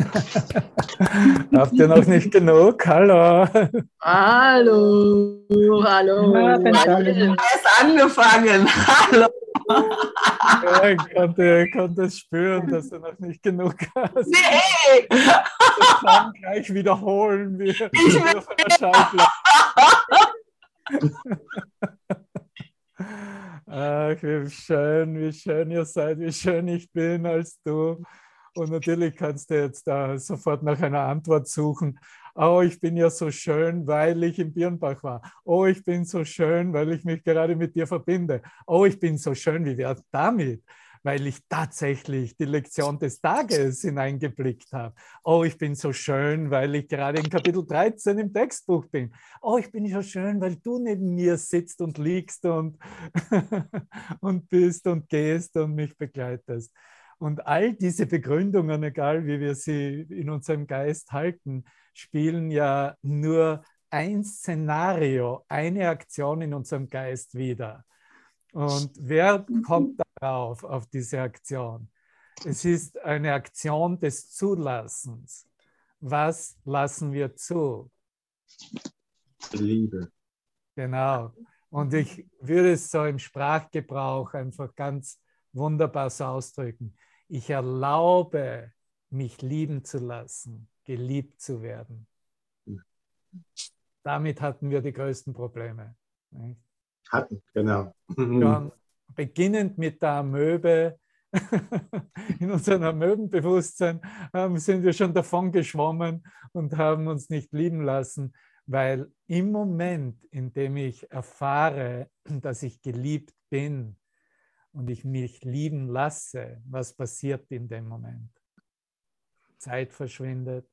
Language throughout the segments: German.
Habt ihr noch nicht genug? Hallo. Hallo. Hallo. Ja, ist angefangen. Hallo. Ja, ich konnte, ich konnte es spüren, dass du noch nicht genug hast. Nee! Ich kann gleich wiederholen. Wie, ich will Ach, wie schön, wie schön ihr seid, wie schön ich bin als du. Und natürlich kannst du jetzt da sofort nach einer Antwort suchen. Oh, ich bin ja so schön, weil ich im Birnbach war. Oh, ich bin so schön, weil ich mich gerade mit dir verbinde. Oh, ich bin so schön, wie wäre damit? Weil ich tatsächlich die Lektion des Tages hineingeblickt habe. Oh, ich bin so schön, weil ich gerade in Kapitel 13 im Textbuch bin. Oh, ich bin so schön, weil du neben mir sitzt und liegst und, und bist und gehst und mich begleitest. Und all diese Begründungen, egal wie wir sie in unserem Geist halten, spielen ja nur ein Szenario, eine Aktion in unserem Geist wieder. Und wer mhm. kommt darauf, auf diese Aktion? Es ist eine Aktion des Zulassens. Was lassen wir zu? Liebe. Genau. Und ich würde es so im Sprachgebrauch einfach ganz wunderbar so ausdrücken ich erlaube, mich lieben zu lassen, geliebt zu werden. Damit hatten wir die größten Probleme. Hatten, genau. Schon beginnend mit der Amöbe, in unserem Amöbenbewusstsein sind wir schon davon geschwommen und haben uns nicht lieben lassen, weil im Moment, in dem ich erfahre, dass ich geliebt bin, und ich mich lieben lasse, was passiert in dem Moment? Zeit verschwindet,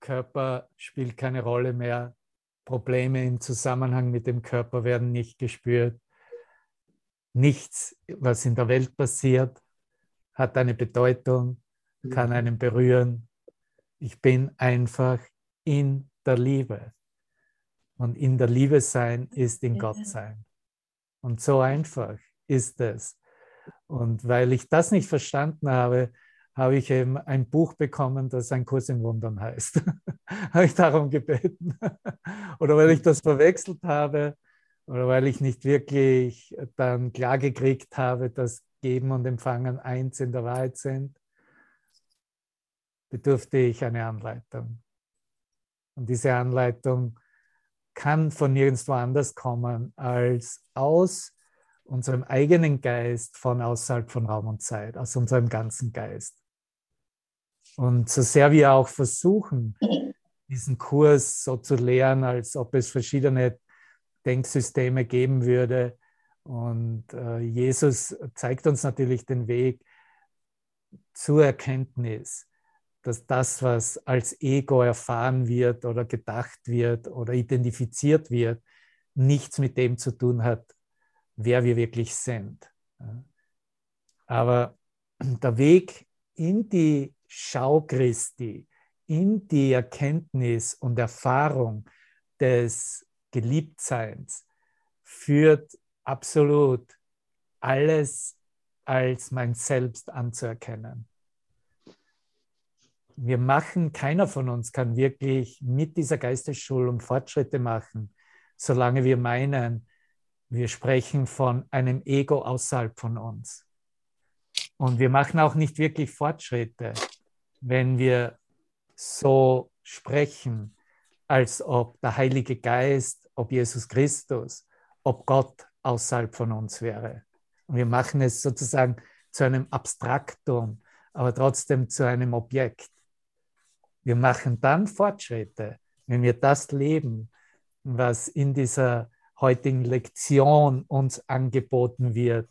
Körper spielt keine Rolle mehr, Probleme im Zusammenhang mit dem Körper werden nicht gespürt. Nichts, was in der Welt passiert, hat eine Bedeutung, kann einen berühren. Ich bin einfach in der Liebe. Und in der Liebe sein ist in Gott sein. Und so einfach ist es. Und weil ich das nicht verstanden habe, habe ich eben ein Buch bekommen, das ein Kurs in Wundern heißt. habe ich darum gebeten. oder weil ich das verwechselt habe oder weil ich nicht wirklich dann klar gekriegt habe, dass Geben und Empfangen eins in der Wahrheit sind, bedurfte ich eine Anleitung. Und diese Anleitung kann von nirgendwo anders kommen als aus unserem eigenen Geist von außerhalb von Raum und Zeit, aus unserem ganzen Geist. Und so sehr wir auch versuchen, diesen Kurs so zu lehren, als ob es verschiedene Denksysteme geben würde. Und äh, Jesus zeigt uns natürlich den Weg zur Erkenntnis dass das, was als Ego erfahren wird oder gedacht wird oder identifiziert wird, nichts mit dem zu tun hat, wer wir wirklich sind. Aber der Weg in die Schau Christi, in die Erkenntnis und Erfahrung des Geliebtseins führt absolut alles als mein Selbst anzuerkennen wir machen, keiner von uns kann wirklich mit dieser Geistesschulung Fortschritte machen, solange wir meinen, wir sprechen von einem Ego außerhalb von uns. Und wir machen auch nicht wirklich Fortschritte, wenn wir so sprechen, als ob der Heilige Geist, ob Jesus Christus, ob Gott außerhalb von uns wäre. Und wir machen es sozusagen zu einem Abstraktum, aber trotzdem zu einem Objekt. Wir machen dann Fortschritte, wenn wir das leben, was in dieser heutigen Lektion uns angeboten wird,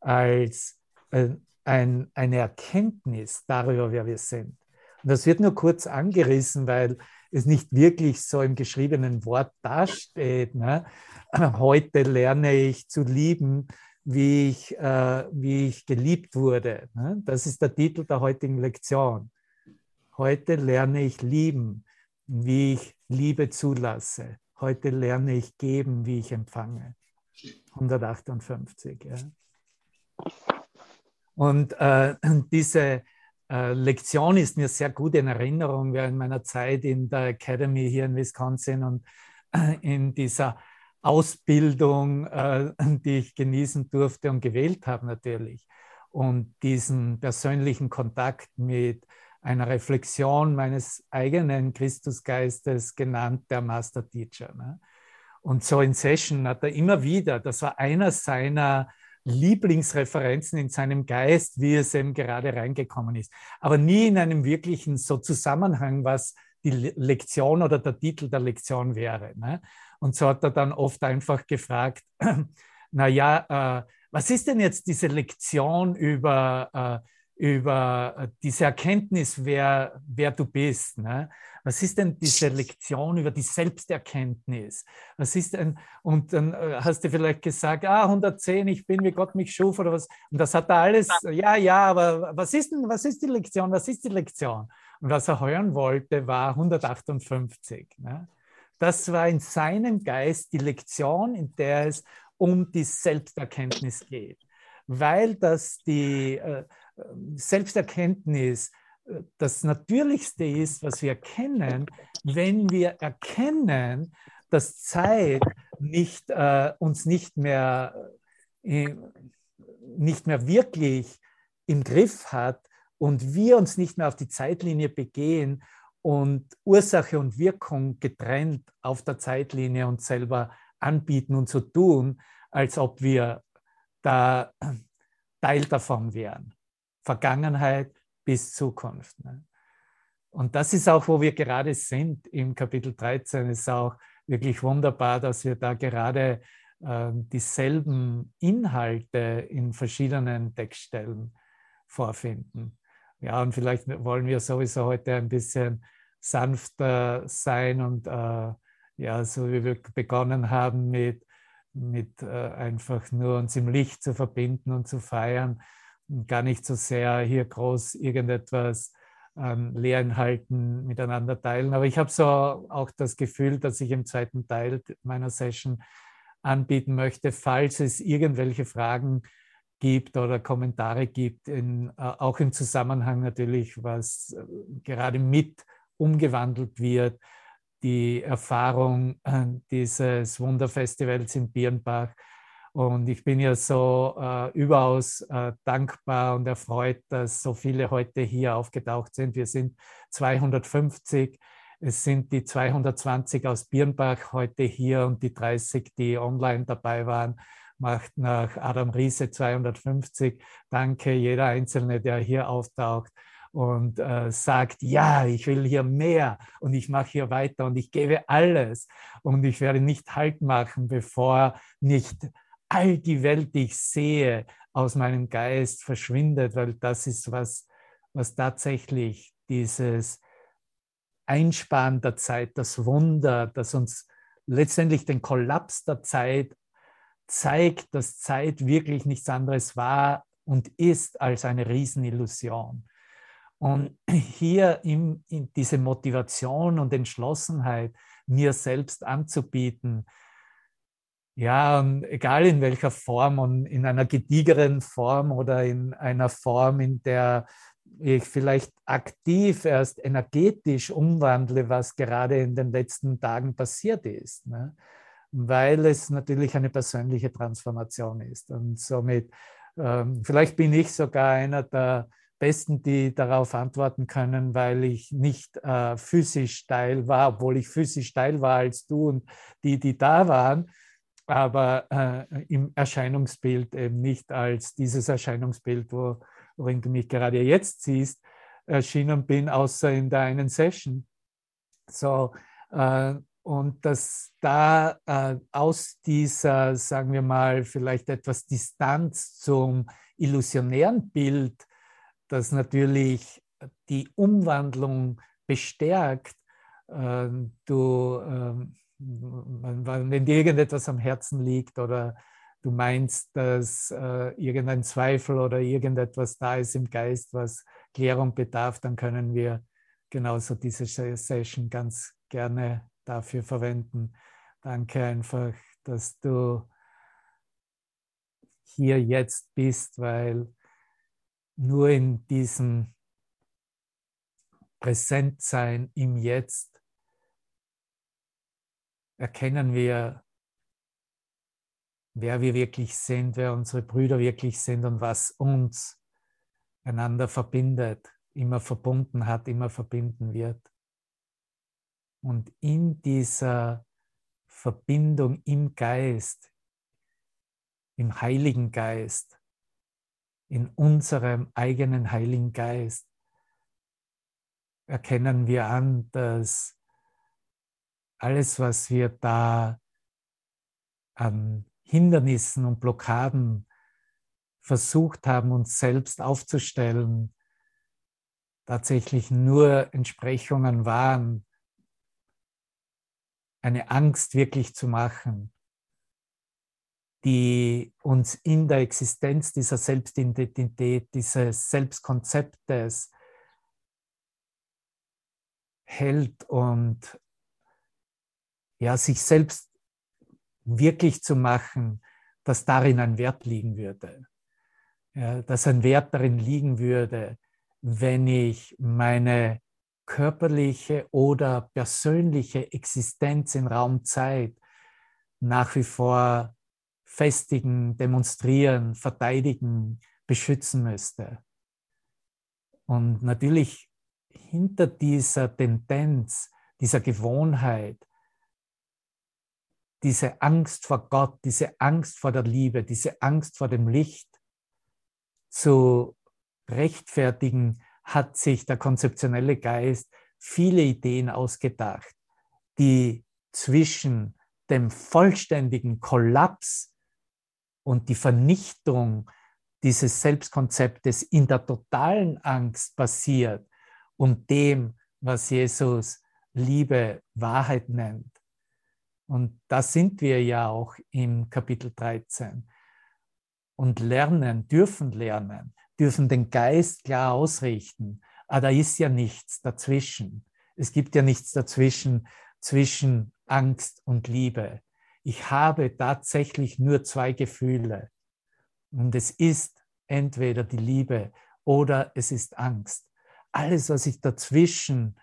als äh, ein, eine Erkenntnis darüber, wer wir sind. Und das wird nur kurz angerissen, weil es nicht wirklich so im geschriebenen Wort dasteht. Ne? Heute lerne ich zu lieben, wie ich, äh, wie ich geliebt wurde. Ne? Das ist der Titel der heutigen Lektion. Heute lerne ich lieben, wie ich Liebe zulasse. Heute lerne ich geben, wie ich empfange. 158, ja. Und äh, diese äh, Lektion ist mir sehr gut in Erinnerung während meiner Zeit in der Academy hier in Wisconsin und äh, in dieser Ausbildung, äh, die ich genießen durfte und gewählt habe natürlich. Und diesen persönlichen Kontakt mit einer Reflexion meines eigenen Christusgeistes genannt der Master Teacher. Ne? Und so in Session hat er immer wieder, das war einer seiner Lieblingsreferenzen in seinem Geist, wie es eben gerade reingekommen ist. Aber nie in einem wirklichen so Zusammenhang, was die Lektion oder der Titel der Lektion wäre. Ne? Und so hat er dann oft einfach gefragt, na ja, äh, was ist denn jetzt diese Lektion über, äh, über diese Erkenntnis, wer, wer du bist? Ne? Was ist denn diese Lektion über die Selbsterkenntnis? Was ist denn, und dann äh, hast du vielleicht gesagt, ah, 110, ich bin, wie Gott mich schuf oder was. Und das hat er alles, ja, ja, aber was ist denn, was ist die Lektion? Was ist die Lektion? Und was er hören wollte, war 158. Ne? Das war in seinem Geist die Lektion, in der es um die Selbsterkenntnis geht. Weil das die äh, Selbsterkenntnis das Natürlichste ist, was wir kennen, wenn wir erkennen, dass Zeit nicht, äh, uns nicht mehr, äh, nicht mehr wirklich im Griff hat und wir uns nicht mehr auf die Zeitlinie begehen und Ursache und Wirkung getrennt auf der Zeitlinie uns selber anbieten und so tun, als ob wir da Teil davon wären. Vergangenheit, bis Zukunft. Ne? Und das ist auch, wo wir gerade sind im Kapitel 13. Es ist auch wirklich wunderbar, dass wir da gerade äh, dieselben Inhalte in verschiedenen Textstellen vorfinden. Ja, und vielleicht wollen wir sowieso heute ein bisschen sanfter sein und äh, ja, so wie wir begonnen haben mit, mit äh, einfach nur uns im Licht zu verbinden und zu feiern, gar nicht so sehr hier groß irgendetwas an Lehrinhalten miteinander teilen. Aber ich habe so auch das Gefühl, dass ich im zweiten Teil meiner Session anbieten möchte, falls es irgendwelche Fragen gibt oder Kommentare gibt, in, äh, auch im Zusammenhang natürlich, was äh, gerade mit umgewandelt wird, die Erfahrung äh, dieses Wunderfestivals in Birnbach und ich bin ja so äh, überaus äh, dankbar und erfreut, dass so viele heute hier aufgetaucht sind. Wir sind 250. Es sind die 220 aus Birnbach heute hier und die 30, die online dabei waren, macht nach Adam Riese 250. Danke jeder Einzelne, der hier auftaucht und äh, sagt, ja, ich will hier mehr und ich mache hier weiter und ich gebe alles und ich werde nicht Halt machen, bevor nicht all die Welt, die ich sehe, aus meinem Geist verschwindet, weil das ist was, was tatsächlich dieses Einsparen der Zeit, das Wunder, das uns letztendlich den Kollaps der Zeit zeigt, dass Zeit wirklich nichts anderes war und ist als eine Riesenillusion. Und hier in, in diese Motivation und Entschlossenheit, mir selbst anzubieten, ja, und egal in welcher Form und in einer gediegeren Form oder in einer Form, in der ich vielleicht aktiv erst energetisch umwandle, was gerade in den letzten Tagen passiert ist. Ne? Weil es natürlich eine persönliche Transformation ist. Und somit, ähm, vielleicht bin ich sogar einer der Besten, die darauf antworten können, weil ich nicht äh, physisch teil war, obwohl ich physisch teil war als du und die, die da waren aber äh, im Erscheinungsbild eben nicht als dieses Erscheinungsbild, wo, worin du mich gerade jetzt siehst, erschienen bin, außer in der einen Session. So, äh, und dass da äh, aus dieser, sagen wir mal, vielleicht etwas Distanz zum illusionären Bild, das natürlich die Umwandlung bestärkt, äh, du ähm, wenn dir irgendetwas am Herzen liegt oder du meinst, dass äh, irgendein Zweifel oder irgendetwas da ist im Geist, was Klärung bedarf, dann können wir genauso diese Session ganz gerne dafür verwenden. Danke einfach, dass du hier jetzt bist, weil nur in diesem Präsentsein im Jetzt erkennen wir, wer wir wirklich sind, wer unsere Brüder wirklich sind und was uns einander verbindet, immer verbunden hat, immer verbinden wird. Und in dieser Verbindung im Geist, im Heiligen Geist, in unserem eigenen Heiligen Geist, erkennen wir an, dass alles, was wir da an Hindernissen und Blockaden versucht haben, uns selbst aufzustellen, tatsächlich nur Entsprechungen waren, eine Angst wirklich zu machen, die uns in der Existenz dieser Selbstidentität, dieses Selbstkonzeptes hält und ja, sich selbst wirklich zu machen, dass darin ein Wert liegen würde. Ja, dass ein Wert darin liegen würde, wenn ich meine körperliche oder persönliche Existenz in Raum Zeit nach wie vor festigen, demonstrieren, verteidigen, beschützen müsste. Und natürlich hinter dieser Tendenz, dieser Gewohnheit, diese Angst vor Gott, diese Angst vor der Liebe, diese Angst vor dem Licht zu rechtfertigen, hat sich der konzeptionelle Geist viele Ideen ausgedacht, die zwischen dem vollständigen Kollaps und die Vernichtung dieses Selbstkonzeptes in der totalen Angst basiert und dem, was Jesus Liebe, Wahrheit nennt. Und da sind wir ja auch im Kapitel 13. Und lernen, dürfen lernen, dürfen den Geist klar ausrichten. Aber da ist ja nichts dazwischen. Es gibt ja nichts dazwischen, zwischen Angst und Liebe. Ich habe tatsächlich nur zwei Gefühle. Und es ist entweder die Liebe oder es ist Angst. Alles, was ich dazwischen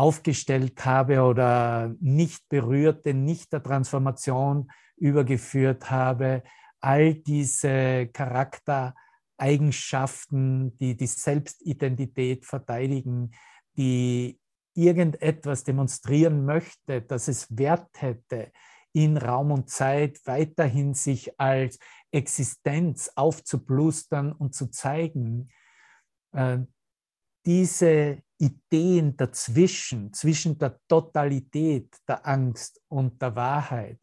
aufgestellt habe oder nicht berührte, nicht der Transformation übergeführt habe, all diese Charaktereigenschaften, die die Selbstidentität verteidigen, die irgendetwas demonstrieren möchte, dass es Wert hätte, in Raum und Zeit weiterhin sich als Existenz aufzublustern und zu zeigen. Diese Ideen dazwischen, zwischen der Totalität der Angst und der Wahrheit,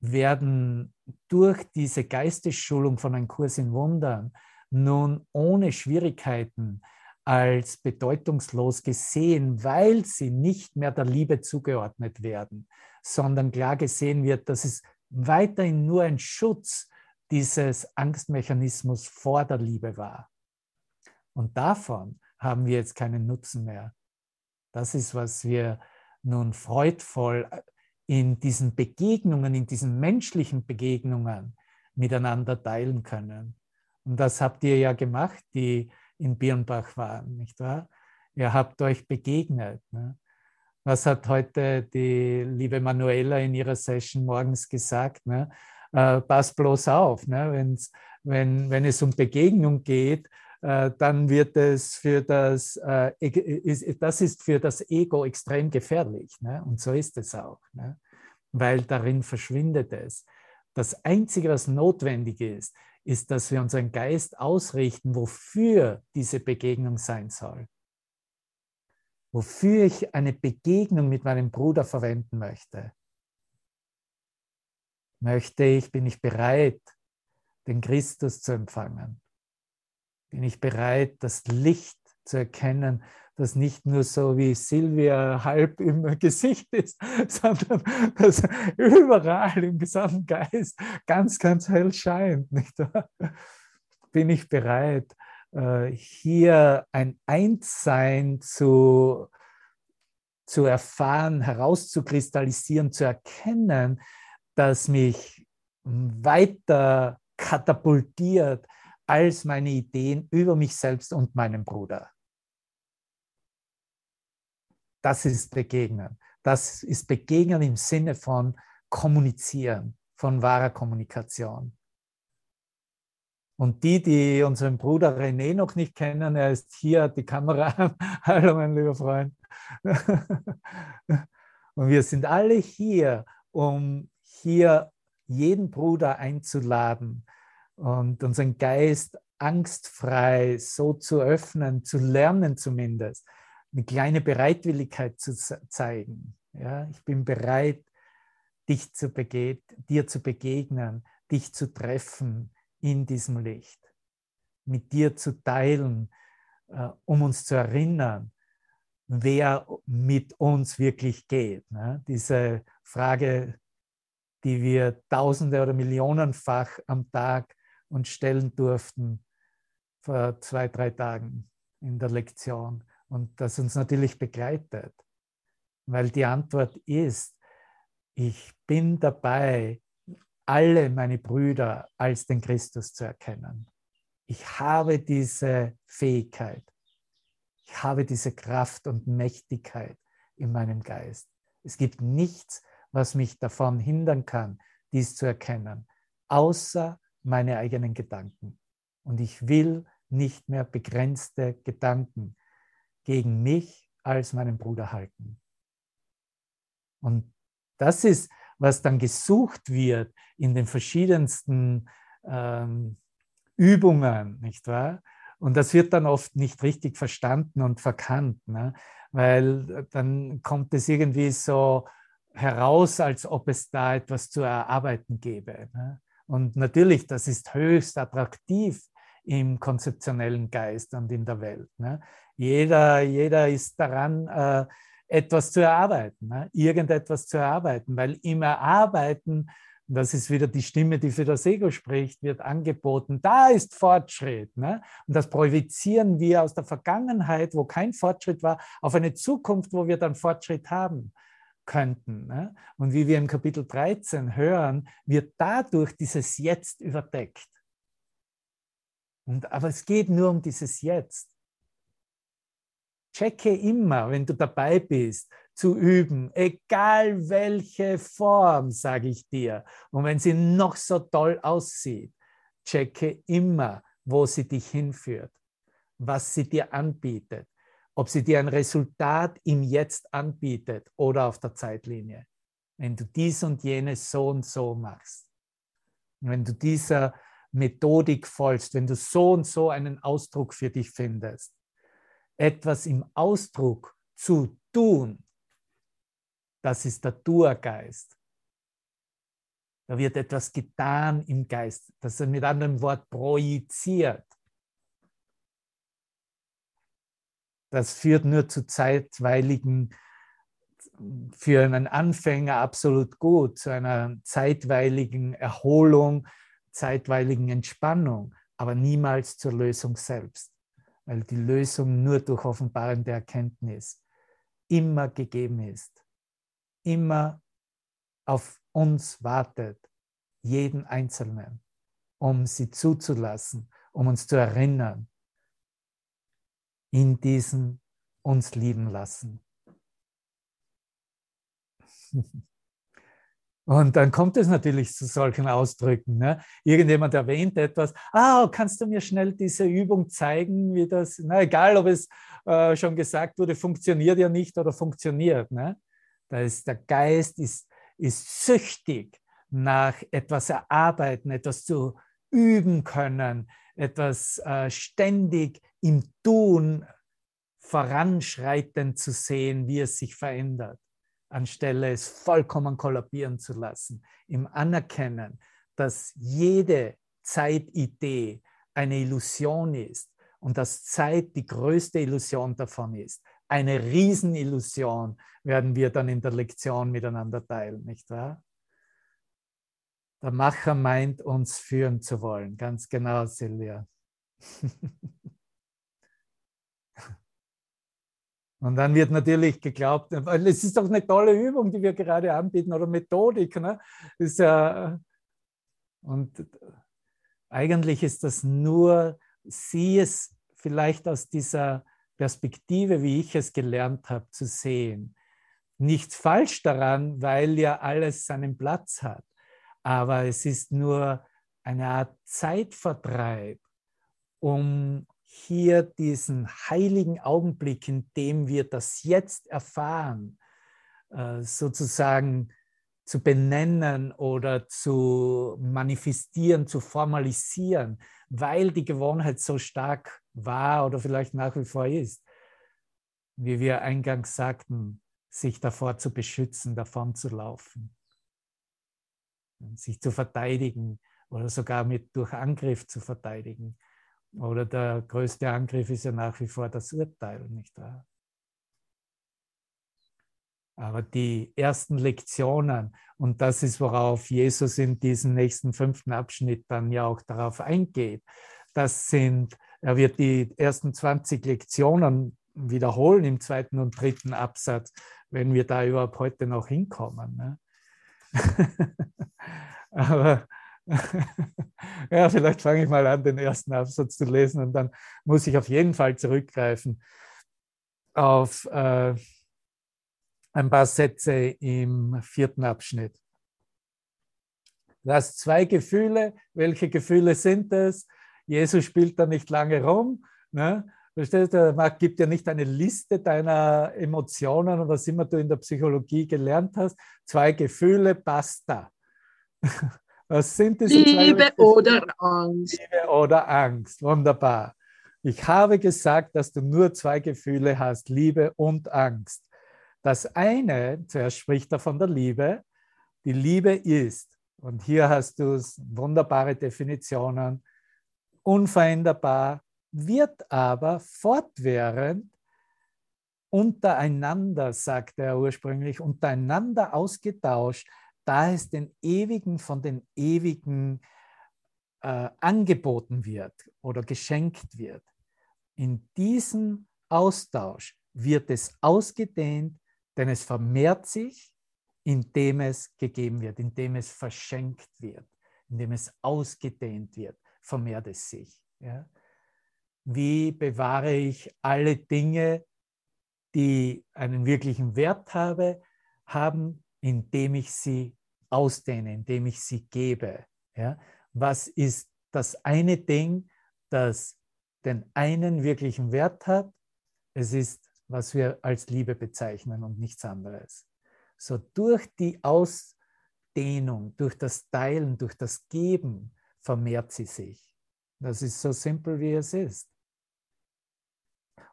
werden durch diese Geistesschulung von einem Kurs in Wundern nun ohne Schwierigkeiten als bedeutungslos gesehen, weil sie nicht mehr der Liebe zugeordnet werden, sondern klar gesehen wird, dass es weiterhin nur ein Schutz dieses Angstmechanismus vor der Liebe war. Und davon haben wir jetzt keinen Nutzen mehr. Das ist, was wir nun freudvoll in diesen Begegnungen, in diesen menschlichen Begegnungen miteinander teilen können. Und das habt ihr ja gemacht, die in Birnbach waren, nicht wahr? Ihr habt euch begegnet. Ne? Was hat heute die liebe Manuela in ihrer Session morgens gesagt? Ne? Äh, pass bloß auf, ne? wenn, wenn es um Begegnung geht, äh, dann wird es für das, äh, das ist für das Ego extrem gefährlich. Ne? Und so ist es auch, ne? weil darin verschwindet es. Das Einzige, was notwendig ist, ist, dass wir unseren Geist ausrichten, wofür diese Begegnung sein soll. Wofür ich eine Begegnung mit meinem Bruder verwenden möchte. Möchte ich, bin ich bereit, den Christus zu empfangen? Bin ich bereit, das Licht zu erkennen, das nicht nur so wie Silvia halb im Gesicht ist, sondern das überall im gesamten Geist ganz, ganz hell scheint. Nicht wahr? Bin ich bereit, äh, hier ein Einssein zu, zu erfahren, herauszukristallisieren, zu erkennen, das mich weiter katapultiert als meine Ideen über mich selbst und meinen Bruder. Das ist Begegnen. Das ist Begegnen im Sinne von Kommunizieren, von wahrer Kommunikation. Und die, die unseren Bruder René noch nicht kennen, er ist hier, die Kamera. Hallo, mein lieber Freund. Und wir sind alle hier, um hier jeden Bruder einzuladen und unseren Geist angstfrei so zu öffnen, zu lernen zumindest, eine kleine Bereitwilligkeit zu zeigen. Ja, ich bin bereit, dich zu dir zu begegnen, dich zu treffen in diesem Licht, mit dir zu teilen, äh, um uns zu erinnern, wer mit uns wirklich geht. Ne? Diese Frage, die wir tausende oder millionenfach am Tag uns stellen durften vor zwei, drei Tagen in der Lektion und das uns natürlich begleitet, weil die Antwort ist, ich bin dabei, alle meine Brüder als den Christus zu erkennen. Ich habe diese Fähigkeit. Ich habe diese Kraft und Mächtigkeit in meinem Geist. Es gibt nichts, was mich davon hindern kann, dies zu erkennen, außer meine eigenen Gedanken. Und ich will nicht mehr begrenzte Gedanken gegen mich als meinen Bruder halten. Und das ist, was dann gesucht wird in den verschiedensten ähm, Übungen, nicht wahr? Und das wird dann oft nicht richtig verstanden und verkannt, ne? weil dann kommt es irgendwie so heraus, als ob es da etwas zu erarbeiten gäbe. Ne? Und natürlich, das ist höchst attraktiv im konzeptionellen Geist und in der Welt. Ne? Jeder, jeder ist daran, äh, etwas zu erarbeiten, ne? irgendetwas zu erarbeiten, weil im Erarbeiten das ist wieder die Stimme, die für das Ego spricht, wird angeboten, da ist Fortschritt. Ne? Und das projizieren wir aus der Vergangenheit, wo kein Fortschritt war, auf eine Zukunft, wo wir dann Fortschritt haben könnten. Ne? Und wie wir im Kapitel 13 hören, wird dadurch dieses Jetzt überdeckt. Und, aber es geht nur um dieses Jetzt. Checke immer, wenn du dabei bist, zu üben, egal welche Form, sage ich dir. Und wenn sie noch so toll aussieht, checke immer, wo sie dich hinführt, was sie dir anbietet, ob sie dir ein Resultat im Jetzt anbietet oder auf der Zeitlinie. Wenn du dies und jenes so und so machst, wenn du dieser Methodik folgst, wenn du so und so einen Ausdruck für dich findest, etwas im Ausdruck zu tun, das ist der Durgeist. Da wird etwas getan im Geist, das er mit anderem Wort projiziert. Das führt nur zu zeitweiligen, für einen Anfänger absolut gut, zu einer zeitweiligen Erholung, zeitweiligen Entspannung, aber niemals zur Lösung selbst, weil die Lösung nur durch offenbarende Erkenntnis immer gegeben ist immer auf uns wartet, jeden Einzelnen, um sie zuzulassen, um uns zu erinnern, in diesem uns lieben lassen. Und dann kommt es natürlich zu solchen Ausdrücken. Ne? Irgendjemand erwähnt etwas, ah, kannst du mir schnell diese Übung zeigen, wie das, na egal, ob es äh, schon gesagt wurde, funktioniert ja nicht oder funktioniert. Ne? Da ist der Geist ist, ist süchtig nach etwas erarbeiten, etwas zu üben können, etwas äh, ständig im Tun voranschreitend zu sehen, wie es sich verändert, anstelle es vollkommen kollabieren zu lassen, im Anerkennen, dass jede Zeitidee eine Illusion ist und dass Zeit die größte Illusion davon ist eine Riesenillusion werden wir dann in der Lektion miteinander teilen, nicht wahr? Der Macher meint, uns führen zu wollen. Ganz genau, Silvia. Und dann wird natürlich geglaubt, es ist doch eine tolle Übung, die wir gerade anbieten oder Methodik. Ne? Ist ja, und Eigentlich ist das nur, sieh es vielleicht aus dieser Perspektive, wie ich es gelernt habe zu sehen. Nichts falsch daran, weil ja alles seinen Platz hat. Aber es ist nur eine Art Zeitvertreib, um hier diesen heiligen Augenblick, in dem wir das jetzt erfahren, äh, sozusagen zu benennen oder zu manifestieren, zu formalisieren, weil die Gewohnheit so stark war oder vielleicht nach wie vor ist, wie wir eingangs sagten, sich davor zu beschützen, davon zu laufen, sich zu verteidigen oder sogar mit durch Angriff zu verteidigen. Oder der größte Angriff ist ja nach wie vor das Urteil, nicht wahr? Aber die ersten Lektionen, und das ist, worauf Jesus in diesem nächsten fünften Abschnitt dann ja auch darauf eingeht, das sind, er wird die ersten 20 Lektionen wiederholen im zweiten und dritten Absatz, wenn wir da überhaupt heute noch hinkommen. Ne? Aber ja, vielleicht fange ich mal an, den ersten Absatz zu lesen und dann muss ich auf jeden Fall zurückgreifen auf äh, ein paar Sätze im vierten Abschnitt. Du hast zwei Gefühle. Welche Gefühle sind es? Jesus spielt da nicht lange rum. Ne? Verstehst du? Marc gibt dir nicht eine Liste deiner Emotionen und was immer du in der Psychologie gelernt hast. Zwei Gefühle, basta. Was sind diese Liebe zwei oder Angst. Liebe oder Angst. Wunderbar. Ich habe gesagt, dass du nur zwei Gefühle hast, Liebe und Angst. Das eine, zuerst spricht er von der Liebe, die Liebe ist, und hier hast du wunderbare Definitionen, unveränderbar, wird aber fortwährend untereinander, sagt er ursprünglich, untereinander ausgetauscht, da es den Ewigen von den Ewigen äh, angeboten wird oder geschenkt wird. In diesem Austausch wird es ausgedehnt denn es vermehrt sich, indem es gegeben wird, indem es verschenkt wird, indem es ausgedehnt wird, vermehrt es sich. Ja? Wie bewahre ich alle Dinge, die einen wirklichen Wert habe, haben, indem ich sie ausdehne, indem ich sie gebe. Ja? Was ist das eine Ding, das den einen wirklichen Wert hat? Es ist was wir als Liebe bezeichnen und nichts anderes. So durch die Ausdehnung, durch das Teilen, durch das Geben vermehrt sie sich. Das ist so simpel, wie es ist.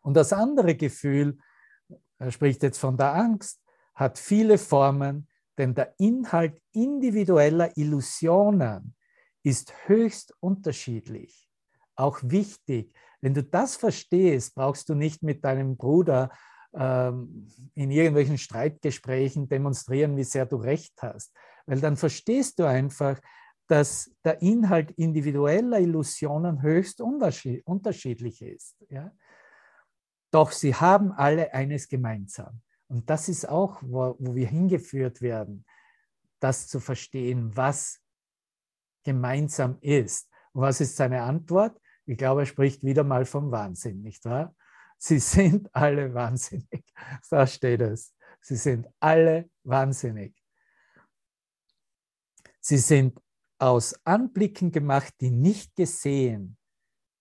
Und das andere Gefühl, er spricht jetzt von der Angst, hat viele Formen, denn der Inhalt individueller Illusionen ist höchst unterschiedlich. Auch wichtig, wenn du das verstehst, brauchst du nicht mit deinem Bruder ähm, in irgendwelchen Streitgesprächen demonstrieren, wie sehr du recht hast, weil dann verstehst du einfach, dass der Inhalt individueller Illusionen höchst unterschiedlich ist. Ja? Doch sie haben alle eines gemeinsam. Und das ist auch, wo, wo wir hingeführt werden, das zu verstehen, was gemeinsam ist. Und was ist seine Antwort? Ich glaube, er spricht wieder mal vom Wahnsinn, nicht wahr? Sie sind alle wahnsinnig. Da steht es. Sie sind alle wahnsinnig. Sie sind aus Anblicken gemacht, die nicht gesehen,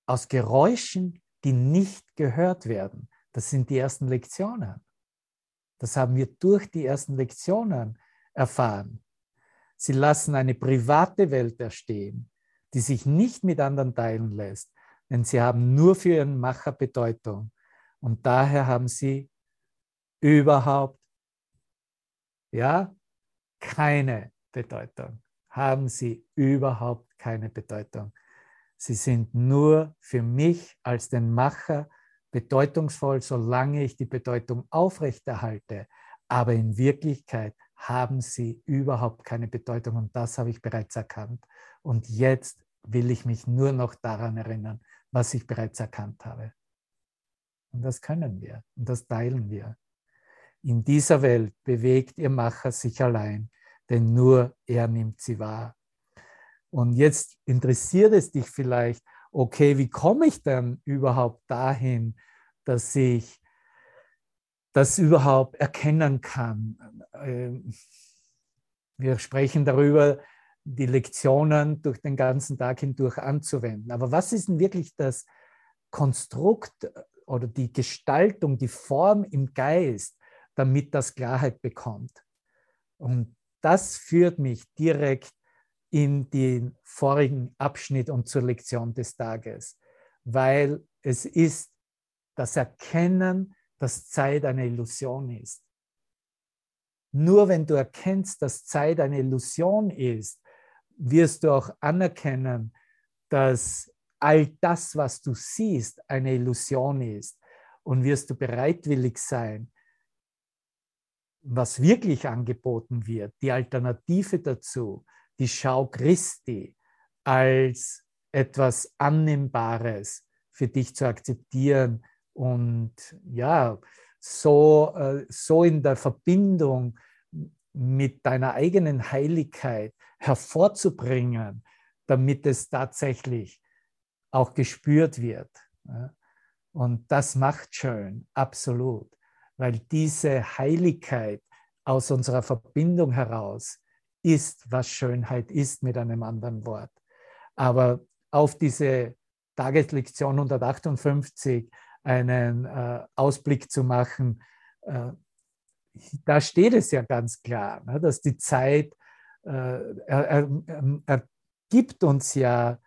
aus Geräuschen, die nicht gehört werden. Das sind die ersten Lektionen. Das haben wir durch die ersten Lektionen erfahren. Sie lassen eine private Welt erstehen, die sich nicht mit anderen teilen lässt, denn sie haben nur für ihren Macher Bedeutung. Und daher haben sie überhaupt, ja, keine Bedeutung. Haben sie überhaupt keine Bedeutung. Sie sind nur für mich als den Macher bedeutungsvoll, solange ich die Bedeutung aufrechterhalte. Aber in Wirklichkeit haben sie überhaupt keine Bedeutung und das habe ich bereits erkannt. Und jetzt will ich mich nur noch daran erinnern, was ich bereits erkannt habe. Und das können wir und das teilen wir. In dieser Welt bewegt ihr Macher sich allein, denn nur er nimmt sie wahr. Und jetzt interessiert es dich vielleicht, okay, wie komme ich denn überhaupt dahin, dass ich das überhaupt erkennen kann? Ähm, wir sprechen darüber, die Lektionen durch den ganzen Tag hindurch anzuwenden. Aber was ist denn wirklich das Konstrukt oder die Gestaltung, die Form im Geist, damit das Klarheit bekommt? Und das führt mich direkt in den vorigen Abschnitt und zur Lektion des Tages, weil es ist das Erkennen, dass Zeit eine Illusion ist. Nur wenn du erkennst, dass Zeit eine Illusion ist, wirst du auch anerkennen, dass all das, was du siehst, eine Illusion ist. Und wirst du bereitwillig sein, was wirklich angeboten wird, die Alternative dazu, die Schau Christi als etwas Annehmbares für dich zu akzeptieren und ja, so, äh, so in der Verbindung mit deiner eigenen Heiligkeit hervorzubringen, damit es tatsächlich auch gespürt wird. Und das macht schön, absolut, weil diese Heiligkeit aus unserer Verbindung heraus ist, was Schönheit ist, mit einem anderen Wort. Aber auf diese Tageslektion 158 einen äh, Ausblick zu machen, äh, da steht es ja ganz klar, ne, dass die Zeit, äh, er, er, er, gibt uns ja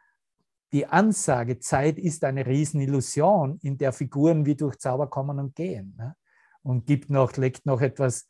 die Ansage, Zeit ist eine Riesenillusion, in der Figuren wie durch Zauber kommen und gehen. Ne? Und gibt noch, legt noch etwas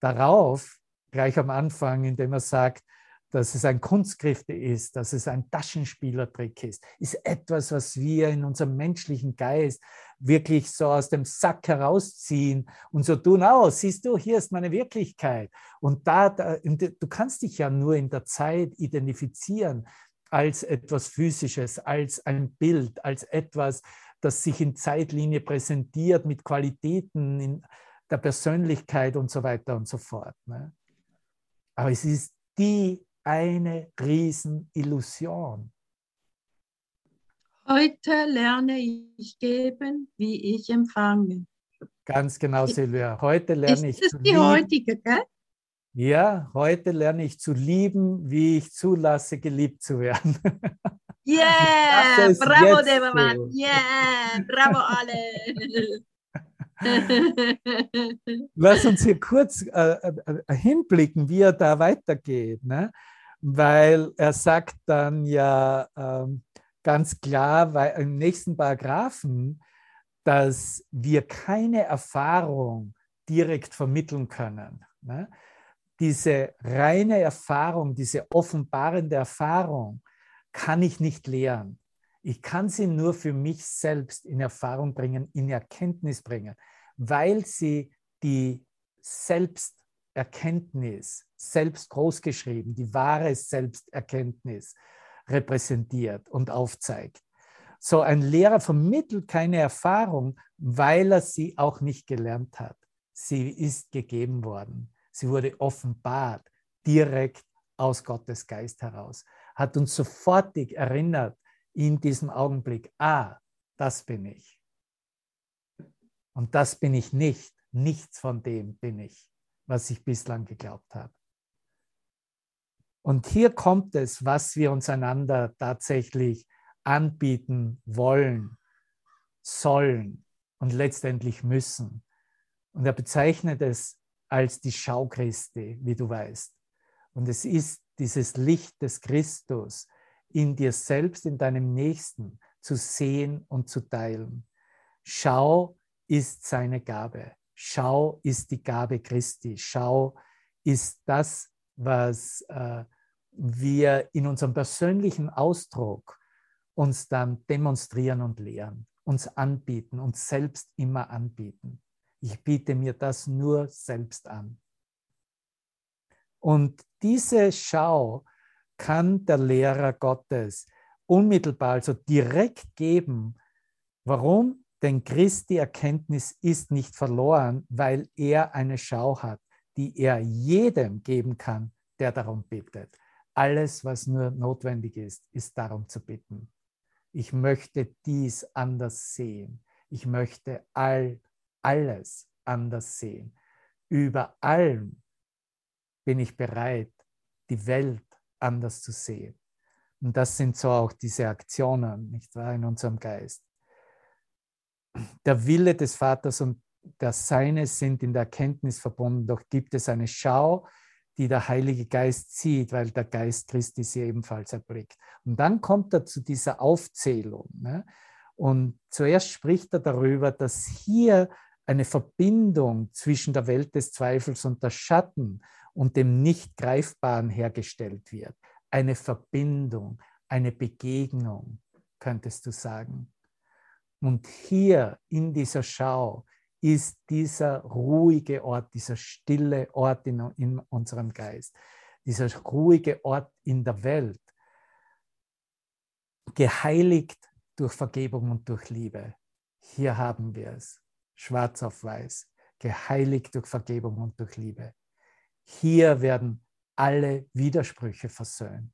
darauf, gleich am Anfang, indem er sagt, dass es ein Kunstgriff ist, dass es ein Taschenspielertrick ist, ist etwas, was wir in unserem menschlichen Geist wirklich so aus dem Sack herausziehen und so tun, oh, siehst du, hier ist meine Wirklichkeit. Und da, da du kannst dich ja nur in der Zeit identifizieren als etwas Physisches, als ein Bild, als etwas, das sich in Zeitlinie präsentiert mit Qualitäten in der Persönlichkeit und so weiter und so fort. Ne? Aber es ist die eine Riesenillusion. Heute lerne ich geben, wie ich empfange. Ganz genau, Silvia. Heute lerne ist ich zu die lieben. heutige, gell? Ja, heute lerne ich zu lieben, wie ich zulasse, geliebt zu werden. Yeah, bravo Devaman. Yeah, bravo alle. Lass uns hier kurz äh, äh, hinblicken, wie er da weitergeht. Ne? Weil er sagt dann ja, ähm, ganz klar weil im nächsten Paragraphen, dass wir keine Erfahrung direkt vermitteln können. Ne? Diese reine Erfahrung, diese offenbarende Erfahrung kann ich nicht lehren. Ich kann sie nur für mich selbst in Erfahrung bringen, in Erkenntnis bringen, weil sie die Selbsterkenntnis, selbst großgeschrieben, die wahre Selbsterkenntnis repräsentiert und aufzeigt. So ein Lehrer vermittelt keine Erfahrung, weil er sie auch nicht gelernt hat. Sie ist gegeben worden. Sie wurde offenbart, direkt aus Gottes Geist heraus. Hat uns sofortig erinnert in diesem Augenblick, ah, das bin ich. Und das bin ich nicht. Nichts von dem bin ich, was ich bislang geglaubt habe. Und hier kommt es, was wir uns einander tatsächlich anbieten wollen, sollen und letztendlich müssen. Und er bezeichnet es als die Schau Christi, wie du weißt. Und es ist dieses Licht des Christus in dir selbst, in deinem Nächsten zu sehen und zu teilen. Schau ist seine Gabe. Schau ist die Gabe Christi. Schau ist das, was äh, wir in unserem persönlichen Ausdruck uns dann demonstrieren und lehren, uns anbieten, uns selbst immer anbieten. Ich biete mir das nur selbst an. Und diese Schau kann der Lehrer Gottes unmittelbar, also direkt geben. Warum? Denn Christi Erkenntnis ist nicht verloren, weil er eine Schau hat, die er jedem geben kann, der darum bittet. Alles, was nur notwendig ist, ist darum zu bitten. Ich möchte dies anders sehen. Ich möchte all, alles anders sehen. Über allem bin ich bereit, die Welt anders zu sehen. Und das sind so auch diese Aktionen, nicht wahr, in unserem Geist. Der Wille des Vaters und der Seine sind in der Erkenntnis verbunden, doch gibt es eine Schau, die der Heilige Geist sieht, weil der Geist Christi sie ebenfalls erblickt. Und dann kommt er zu dieser Aufzählung. Ne? Und zuerst spricht er darüber, dass hier eine Verbindung zwischen der Welt des Zweifels und der Schatten und dem Nicht-Greifbaren hergestellt wird. Eine Verbindung, eine Begegnung, könntest du sagen. Und hier in dieser Schau ist dieser ruhige Ort, dieser stille Ort in, in unserem Geist, dieser ruhige Ort in der Welt, geheiligt durch Vergebung und durch Liebe. Hier haben wir es, schwarz auf weiß, geheiligt durch Vergebung und durch Liebe. Hier werden alle Widersprüche versöhnt,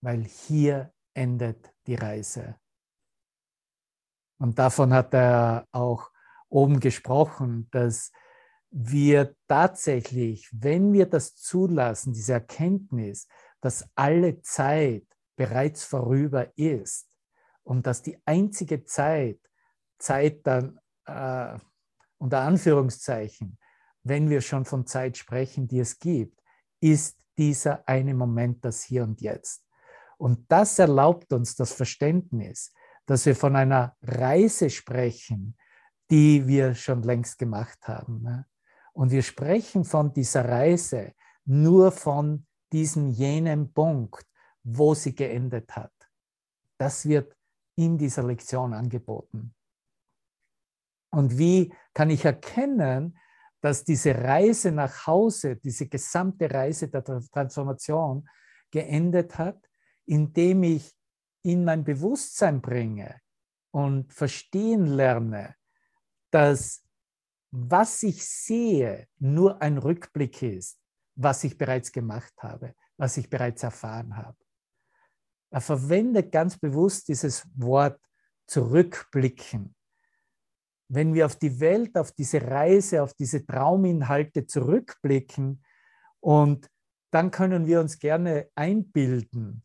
weil hier endet die Reise. Und davon hat er auch oben gesprochen, dass wir tatsächlich, wenn wir das zulassen, diese Erkenntnis, dass alle Zeit bereits vorüber ist und dass die einzige Zeit, Zeit dann äh, unter Anführungszeichen, wenn wir schon von Zeit sprechen, die es gibt, ist dieser eine Moment das Hier und Jetzt. Und das erlaubt uns das Verständnis, dass wir von einer Reise sprechen, die wir schon längst gemacht haben. Ne? Und wir sprechen von dieser Reise nur von diesem jenen Punkt, wo sie geendet hat. Das wird in dieser Lektion angeboten. Und wie kann ich erkennen, dass diese Reise nach Hause, diese gesamte Reise der Transformation geendet hat, indem ich in mein Bewusstsein bringe und verstehen lerne, dass was ich sehe nur ein Rückblick ist, was ich bereits gemacht habe, was ich bereits erfahren habe. Er verwendet ganz bewusst dieses Wort zurückblicken. Wenn wir auf die Welt, auf diese Reise, auf diese Trauminhalte zurückblicken und dann können wir uns gerne einbilden,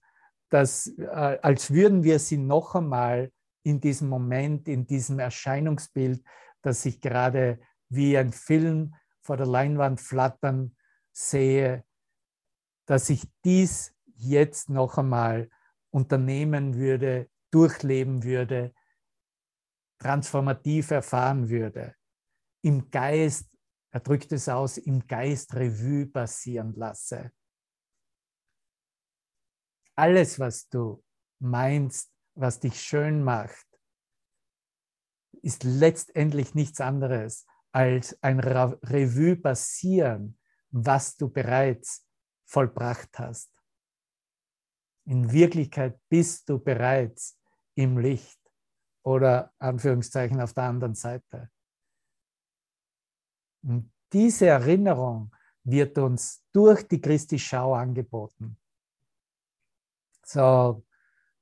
dass äh, als würden wir sie noch einmal in diesem Moment, in diesem Erscheinungsbild dass ich gerade wie ein Film vor der Leinwand flattern sehe, dass ich dies jetzt noch einmal unternehmen würde, durchleben würde, transformativ erfahren würde, im Geist, er drückt es aus, im Geist Revue passieren lasse. Alles, was du meinst, was dich schön macht, ist letztendlich nichts anderes als ein Revue passieren, was du bereits vollbracht hast. In Wirklichkeit bist du bereits im Licht oder Anführungszeichen auf der anderen Seite. Und diese Erinnerung wird uns durch die Christi Schau angeboten. So,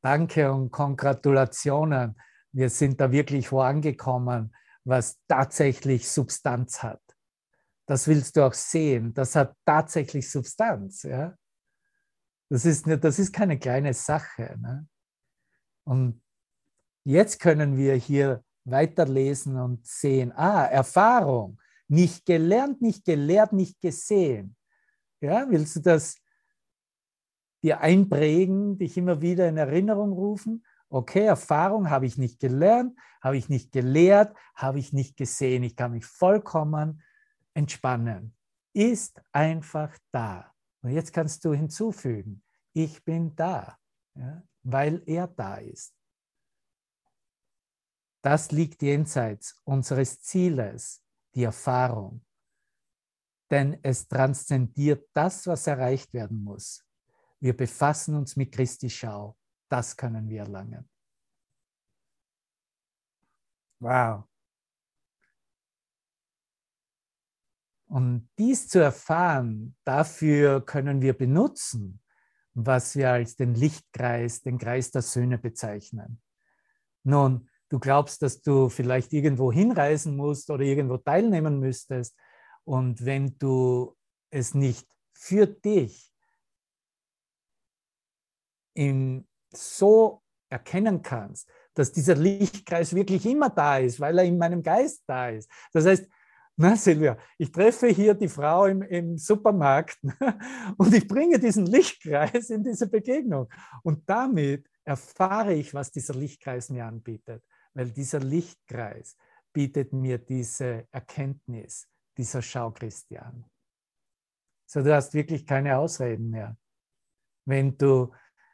danke und Kongratulationen wir sind da wirklich wo angekommen, was tatsächlich Substanz hat. Das willst du auch sehen. Das hat tatsächlich Substanz. Ja? Das, ist, das ist keine kleine Sache. Ne? Und jetzt können wir hier weiterlesen und sehen, ah, Erfahrung, nicht gelernt, nicht gelehrt, nicht gesehen. Ja, willst du das dir einprägen, dich immer wieder in Erinnerung rufen? Okay, Erfahrung habe ich nicht gelernt, habe ich nicht gelehrt, habe ich nicht gesehen. Ich kann mich vollkommen entspannen. Ist einfach da. Und jetzt kannst du hinzufügen, ich bin da, ja, weil er da ist. Das liegt jenseits unseres Zieles, die Erfahrung. Denn es transzendiert das, was erreicht werden muss. Wir befassen uns mit Christi Schau das können wir erlangen. Wow. Und dies zu erfahren, dafür können wir benutzen, was wir als den Lichtkreis, den Kreis der Söhne bezeichnen. Nun, du glaubst, dass du vielleicht irgendwo hinreisen musst oder irgendwo teilnehmen müsstest. Und wenn du es nicht für dich in so erkennen kannst, dass dieser Lichtkreis wirklich immer da ist, weil er in meinem Geist da ist. Das heißt, na Silvia, ich treffe hier die Frau im, im Supermarkt und ich bringe diesen Lichtkreis in diese Begegnung. Und damit erfahre ich, was dieser Lichtkreis mir anbietet, weil dieser Lichtkreis bietet mir diese Erkenntnis, dieser Schau Christian. So, du hast wirklich keine Ausreden mehr. Wenn du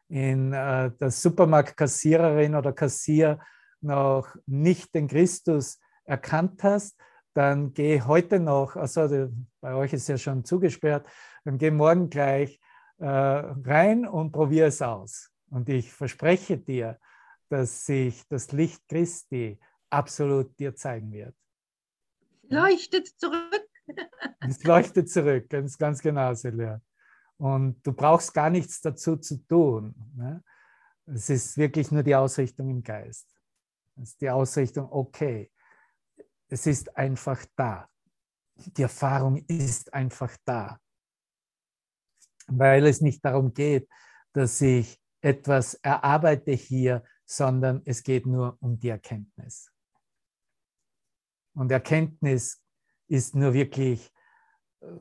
in äh, der Supermarktkassiererin oder Kassier noch nicht den Christus erkannt hast, dann geh heute noch, also bei euch ist ja schon zugesperrt, dann geh morgen gleich äh, rein und probier es aus. Und ich verspreche dir, dass sich das Licht Christi absolut dir zeigen wird. Leuchtet zurück. Es leuchtet zurück, ganz, ganz genau, Silvia. Und du brauchst gar nichts dazu zu tun. Ne? Es ist wirklich nur die Ausrichtung im Geist. Es ist die Ausrichtung, okay, es ist einfach da. Die Erfahrung ist einfach da. Weil es nicht darum geht, dass ich etwas erarbeite hier, sondern es geht nur um die Erkenntnis. Und Erkenntnis ist nur wirklich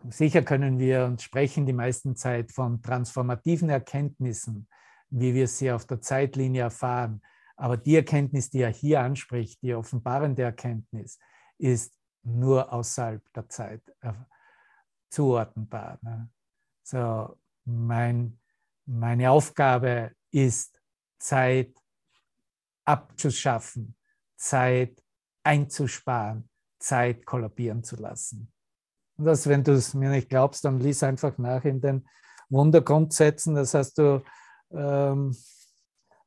sicher können wir und sprechen die meisten Zeit von transformativen Erkenntnissen, wie wir sie auf der Zeitlinie erfahren. Aber die Erkenntnis, die er hier anspricht, die offenbarende Erkenntnis, ist nur außerhalb der Zeit äh, zuordnenbar. Ne? So, mein, meine Aufgabe ist, Zeit abzuschaffen, Zeit einzusparen, Zeit kollabieren zu lassen. Und das, wenn du es mir nicht glaubst, dann lies einfach nach in den Wundergrundsätzen. Das hast du ähm,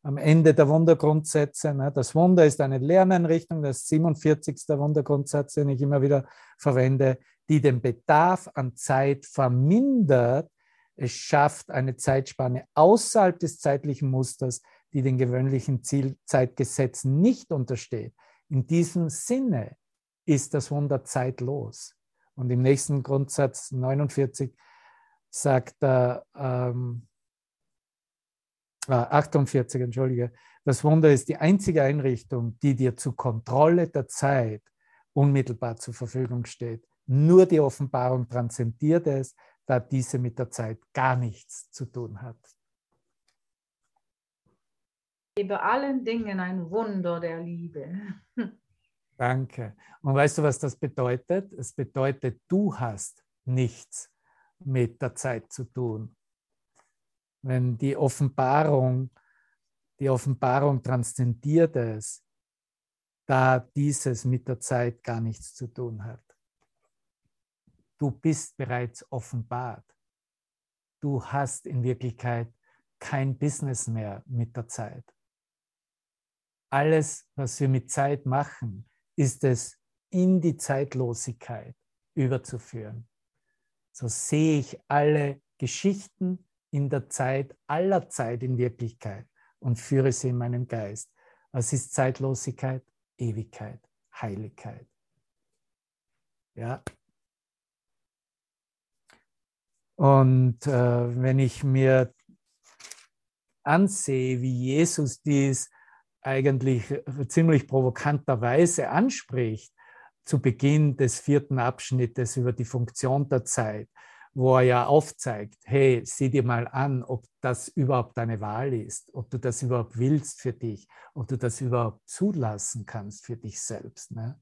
am Ende der Wundergrundsätze. Ne? Das Wunder ist eine Lerneinrichtung, das 47. Wundergrundsatz, den ich immer wieder verwende, die den Bedarf an Zeit vermindert. Es schafft eine Zeitspanne außerhalb des zeitlichen Musters, die den gewöhnlichen Zielzeitgesetzen nicht untersteht. In diesem Sinne ist das Wunder zeitlos. Und im nächsten Grundsatz 49 sagt er, ähm, 48, ah, entschuldige, das Wunder ist die einzige Einrichtung, die dir zur Kontrolle der Zeit unmittelbar zur Verfügung steht. Nur die Offenbarung transzendiert es, da diese mit der Zeit gar nichts zu tun hat. Gebe allen Dingen ein Wunder der Liebe. Danke. Und weißt du, was das bedeutet? Es bedeutet, du hast nichts mit der Zeit zu tun. Wenn die Offenbarung, die Offenbarung transzendiert es, da dieses mit der Zeit gar nichts zu tun hat. Du bist bereits offenbart. Du hast in Wirklichkeit kein Business mehr mit der Zeit. Alles, was wir mit Zeit machen, ist es in die Zeitlosigkeit überzuführen. So sehe ich alle Geschichten in der Zeit, aller Zeit in Wirklichkeit und führe sie in meinem Geist. Was ist Zeitlosigkeit? Ewigkeit, Heiligkeit. Ja. Und äh, wenn ich mir ansehe, wie Jesus dies eigentlich ziemlich provokanterweise anspricht, zu Beginn des vierten Abschnittes über die Funktion der Zeit, wo er ja aufzeigt, hey, sieh dir mal an, ob das überhaupt deine Wahl ist, ob du das überhaupt willst für dich, ob du das überhaupt zulassen kannst für dich selbst. Ne?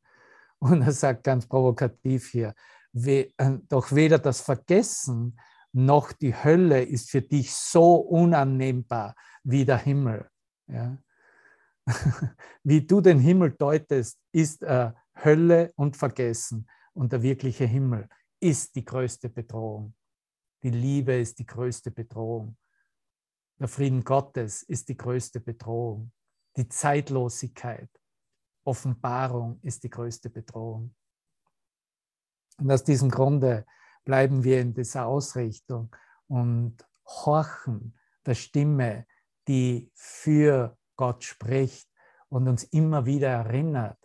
Und er sagt ganz provokativ hier, äh, doch weder das Vergessen noch die Hölle ist für dich so unannehmbar wie der Himmel. Ja? wie du den Himmel deutest, ist äh, Hölle und Vergessen. Und der wirkliche Himmel ist die größte Bedrohung. Die Liebe ist die größte Bedrohung. Der Frieden Gottes ist die größte Bedrohung. Die Zeitlosigkeit, Offenbarung ist die größte Bedrohung. Und aus diesem Grunde bleiben wir in dieser Ausrichtung und horchen der Stimme, die für Gott spricht und uns immer wieder erinnert,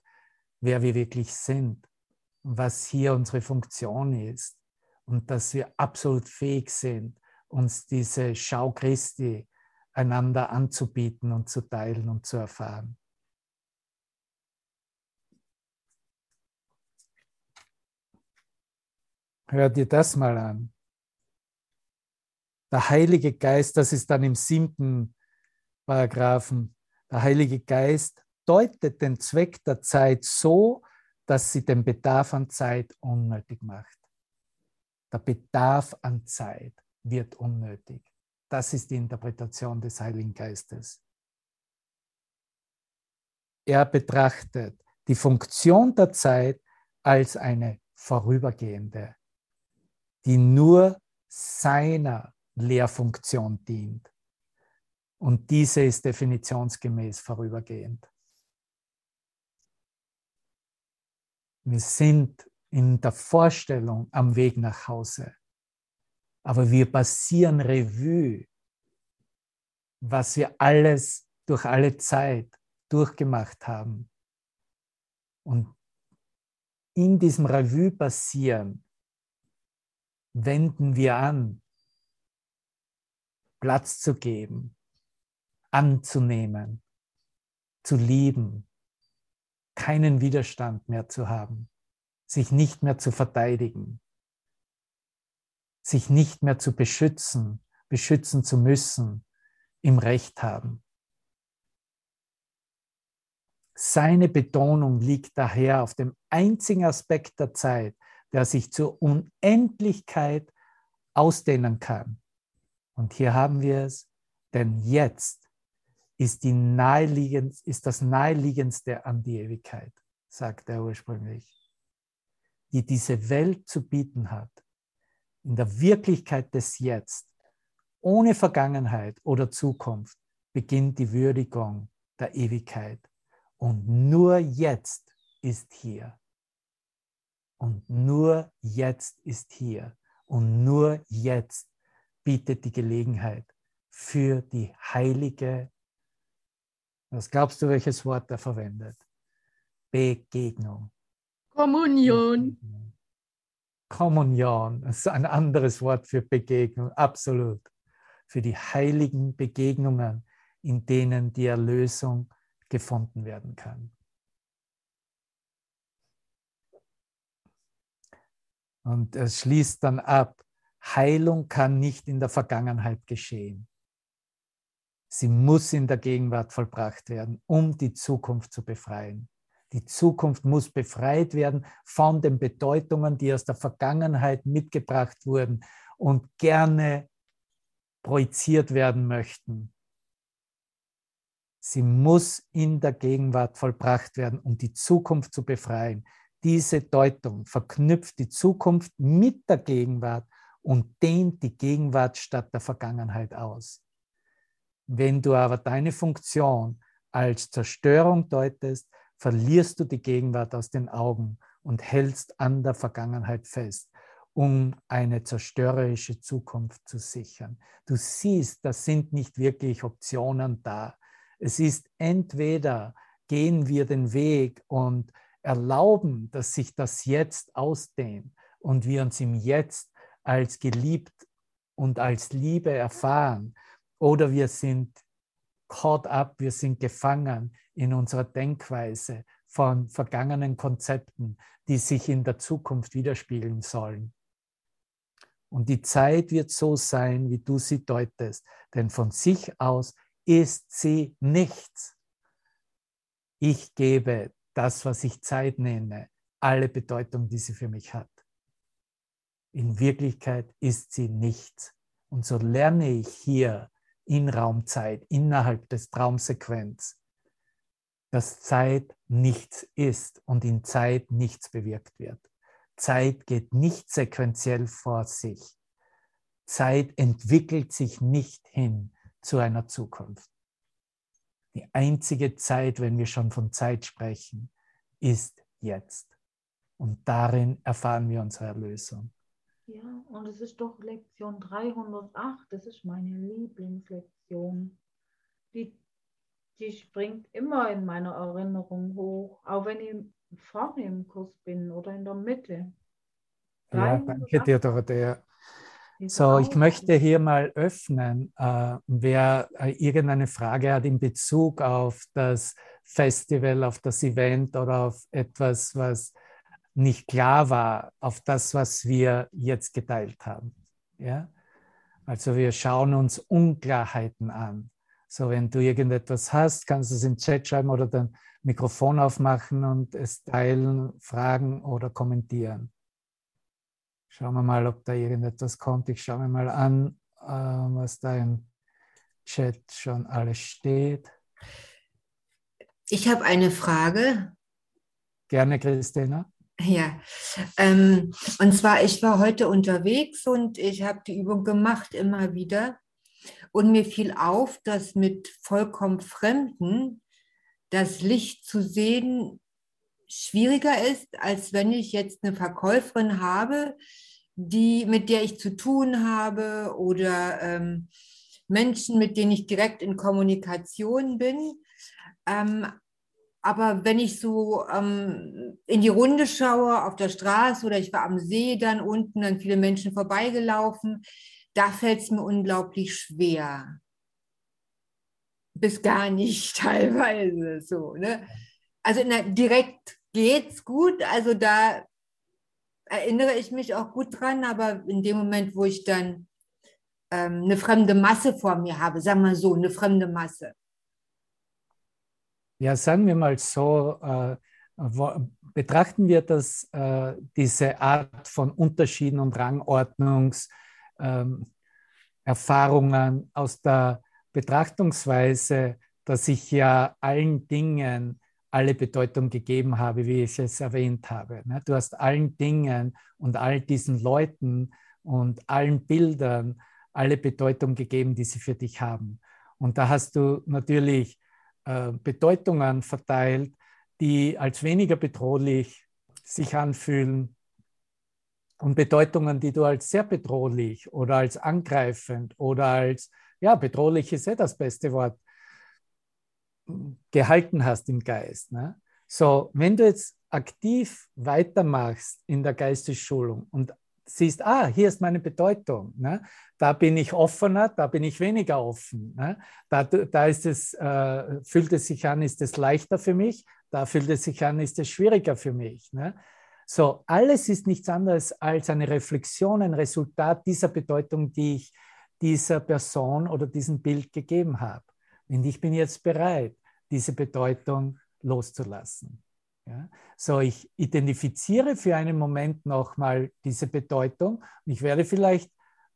wer wir wirklich sind was hier unsere Funktion ist und dass wir absolut fähig sind, uns diese Schau Christi einander anzubieten und zu teilen und zu erfahren. Hör dir das mal an. Der Heilige Geist, das ist dann im siebten Paragraphen, der Heilige Geist deutet den Zweck der Zeit so, dass sie den Bedarf an Zeit unnötig macht. Der Bedarf an Zeit wird unnötig. Das ist die Interpretation des Heiligen Geistes. Er betrachtet die Funktion der Zeit als eine vorübergehende, die nur seiner Lehrfunktion dient. Und diese ist definitionsgemäß vorübergehend. Wir sind in der Vorstellung am Weg nach Hause, aber wir passieren Revue, was wir alles durch alle Zeit durchgemacht haben. Und in diesem Revue passieren wenden wir an, Platz zu geben, anzunehmen, zu lieben, keinen Widerstand mehr zu haben, sich nicht mehr zu verteidigen, sich nicht mehr zu beschützen, beschützen zu müssen, im Recht haben. Seine Betonung liegt daher auf dem einzigen Aspekt der Zeit, der sich zur Unendlichkeit ausdehnen kann. Und hier haben wir es, denn jetzt ist, die naheliegend, ist das naheliegendste an die Ewigkeit, sagt er ursprünglich, die diese Welt zu bieten hat, in der Wirklichkeit des Jetzt, ohne Vergangenheit oder Zukunft, beginnt die Würdigung der Ewigkeit. Und nur jetzt ist hier. Und nur jetzt ist hier. Und nur jetzt bietet die Gelegenheit für die heilige, was glaubst du, welches Wort er verwendet? Begegnung. Kommunion. Kommunion, das ist ein anderes Wort für Begegnung, absolut. Für die heiligen Begegnungen, in denen die Erlösung gefunden werden kann. Und es schließt dann ab, Heilung kann nicht in der Vergangenheit geschehen. Sie muss in der Gegenwart vollbracht werden, um die Zukunft zu befreien. Die Zukunft muss befreit werden von den Bedeutungen, die aus der Vergangenheit mitgebracht wurden und gerne projiziert werden möchten. Sie muss in der Gegenwart vollbracht werden, um die Zukunft zu befreien. Diese Deutung verknüpft die Zukunft mit der Gegenwart und dehnt die Gegenwart statt der Vergangenheit aus. Wenn du aber deine Funktion als Zerstörung deutest, verlierst du die Gegenwart aus den Augen und hältst an der Vergangenheit fest, um eine zerstörerische Zukunft zu sichern. Du siehst, das sind nicht wirklich Optionen da. Es ist entweder gehen wir den Weg und erlauben, dass sich das Jetzt ausdehnt und wir uns im Jetzt als geliebt und als Liebe erfahren, oder wir sind caught up, wir sind gefangen in unserer Denkweise von vergangenen Konzepten, die sich in der Zukunft widerspiegeln sollen. Und die Zeit wird so sein, wie du sie deutest, denn von sich aus ist sie nichts. Ich gebe das, was ich Zeit nenne, alle Bedeutung, die sie für mich hat. In Wirklichkeit ist sie nichts. Und so lerne ich hier in Raumzeit, innerhalb des Traumsequenz, dass Zeit nichts ist und in Zeit nichts bewirkt wird. Zeit geht nicht sequenziell vor sich. Zeit entwickelt sich nicht hin zu einer Zukunft. Die einzige Zeit, wenn wir schon von Zeit sprechen, ist jetzt. Und darin erfahren wir unsere Erlösung. Ja, und es ist doch Lektion 308, das ist meine Lieblingslektion. Die, die springt immer in meiner Erinnerung hoch, auch wenn ich vorne im Kurs bin oder in der Mitte. Ja, danke dir, Dorothea. So, ich möchte hier mal öffnen, äh, wer äh, irgendeine Frage hat in Bezug auf das Festival, auf das Event oder auf etwas, was nicht klar war, auf das, was wir jetzt geteilt haben. Ja? Also wir schauen uns Unklarheiten an. So, wenn du irgendetwas hast, kannst du es im Chat schreiben oder dein Mikrofon aufmachen und es teilen, fragen oder kommentieren. Schauen wir mal, ob da irgendetwas kommt. Ich schaue mir mal an, äh, was da im Chat schon alles steht. Ich habe eine Frage. Gerne, Christina. Ja, ähm, und zwar, ich war heute unterwegs und ich habe die Übung gemacht immer wieder. Und mir fiel auf, dass mit vollkommen Fremden das Licht zu sehen schwieriger ist, als wenn ich jetzt eine Verkäuferin habe, die, mit der ich zu tun habe oder ähm, Menschen, mit denen ich direkt in Kommunikation bin. Ähm, aber wenn ich so ähm, in die Runde schaue auf der Straße oder ich war am See dann unten, dann viele Menschen vorbeigelaufen, da fällt es mir unglaublich schwer. Bis gar nicht teilweise so. Ne? Also der, direkt geht's gut, also da erinnere ich mich auch gut dran, aber in dem Moment, wo ich dann ähm, eine fremde Masse vor mir habe, sagen wir so, eine fremde Masse. Ja, sagen wir mal so, äh, betrachten wir das, äh, diese Art von Unterschieden und Rangordnungserfahrungen ähm, aus der Betrachtungsweise, dass ich ja allen Dingen alle Bedeutung gegeben habe, wie ich es erwähnt habe. Ne? Du hast allen Dingen und all diesen Leuten und allen Bildern alle Bedeutung gegeben, die sie für dich haben. Und da hast du natürlich äh, Bedeutungen verteilt, die als weniger bedrohlich sich anfühlen und Bedeutungen, die du als sehr bedrohlich oder als angreifend oder als, ja, bedrohlich ist ja das beste Wort, gehalten hast im Geist. Ne? So, wenn du jetzt aktiv weitermachst in der Geistesschulung und siehst, ah, hier ist meine Bedeutung, ne? da bin ich offener, da bin ich weniger offen. Ne? Da, da ist es, äh, fühlt es sich an, ist es leichter für mich, da fühlt es sich an, ist es schwieriger für mich. Ne? So, alles ist nichts anderes als eine Reflexion, ein Resultat dieser Bedeutung, die ich dieser Person oder diesem Bild gegeben habe. Und ich bin jetzt bereit, diese Bedeutung loszulassen. Ja? So, ich identifiziere für einen Moment nochmal diese Bedeutung und ich werde vielleicht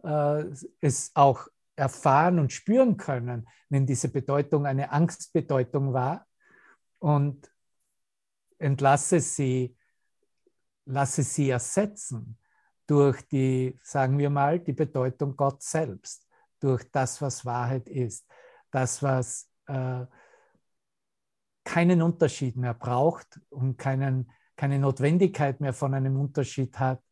äh, es auch erfahren und spüren können, wenn diese Bedeutung eine Angstbedeutung war und entlasse sie, lasse sie ersetzen durch die, sagen wir mal, die Bedeutung Gott selbst, durch das, was Wahrheit ist, das, was äh, keinen Unterschied mehr braucht und keinen, keine Notwendigkeit mehr von einem Unterschied hat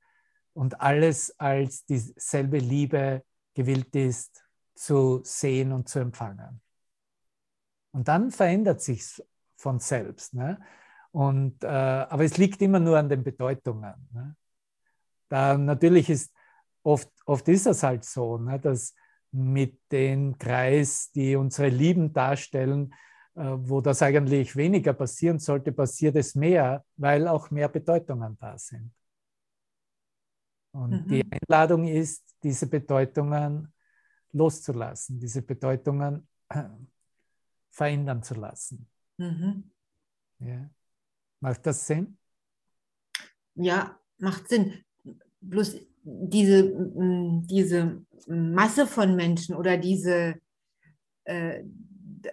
und alles als dieselbe Liebe gewillt ist zu sehen und zu empfangen. Und dann verändert sich von selbst. Ne? Und, äh, aber es liegt immer nur an den Bedeutungen. Ne? Da natürlich ist oft, oft ist es halt so, ne, dass mit dem Kreis, die unsere Lieben darstellen, wo das eigentlich weniger passieren sollte, passiert es mehr, weil auch mehr Bedeutungen da sind. Und mhm. die Einladung ist, diese Bedeutungen loszulassen, diese Bedeutungen verändern zu lassen. Mhm. Ja. Macht das Sinn? Ja, macht Sinn. Bloß diese, diese Masse von Menschen oder diese, äh,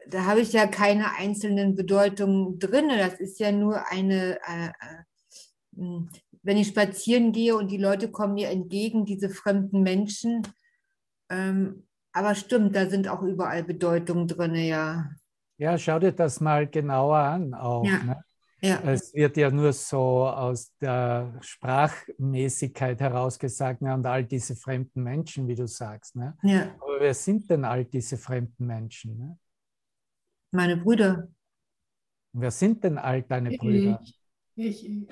da habe ich ja keine einzelnen Bedeutungen drin. Das ist ja nur eine, äh, äh, hm, wenn ich spazieren gehe und die Leute kommen mir entgegen, diese fremden Menschen. Ähm, aber stimmt, da sind auch überall Bedeutungen drin, ja. Ja, schau dir das mal genauer an auch. Ja. Ne? Ja. Es wird ja nur so aus der Sprachmäßigkeit herausgesagt ne, und all diese fremden Menschen, wie du sagst. Ne? ja. Aber wer sind denn all diese fremden Menschen? Ne? Meine Brüder. Wer sind denn all deine Brüder? Ich, ich,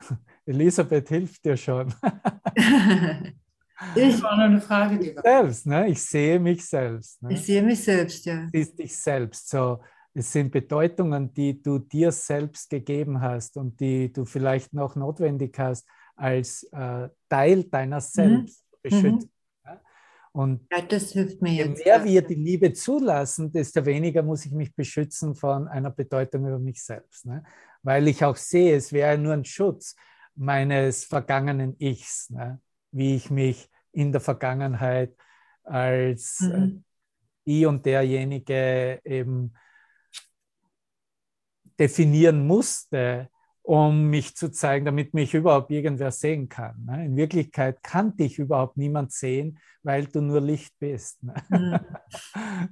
Elisabeth hilft dir schon. ich, war nur eine Frage, die war. selbst, ne? Ich sehe mich selbst. Ne? ich sehe mich selbst, ja. Du siehst dich selbst. So, es sind Bedeutungen, die du dir selbst gegeben hast und die du vielleicht noch notwendig hast, als äh, Teil deiner selbst zu beschützen. Und ja. Je mehr wir die Liebe zulassen, desto weniger muss ich mich beschützen von einer Bedeutung über mich selbst. Ne? Weil ich auch sehe, es wäre nur ein Schutz meines vergangenen Ichs, ne? wie ich mich in der Vergangenheit als äh, Mhm. die und derjenige eben definieren musste, um mich zu zeigen, damit mich überhaupt irgendwer sehen kann. ne? In Wirklichkeit kann dich überhaupt niemand sehen, weil du nur Licht bist. ne? Mhm.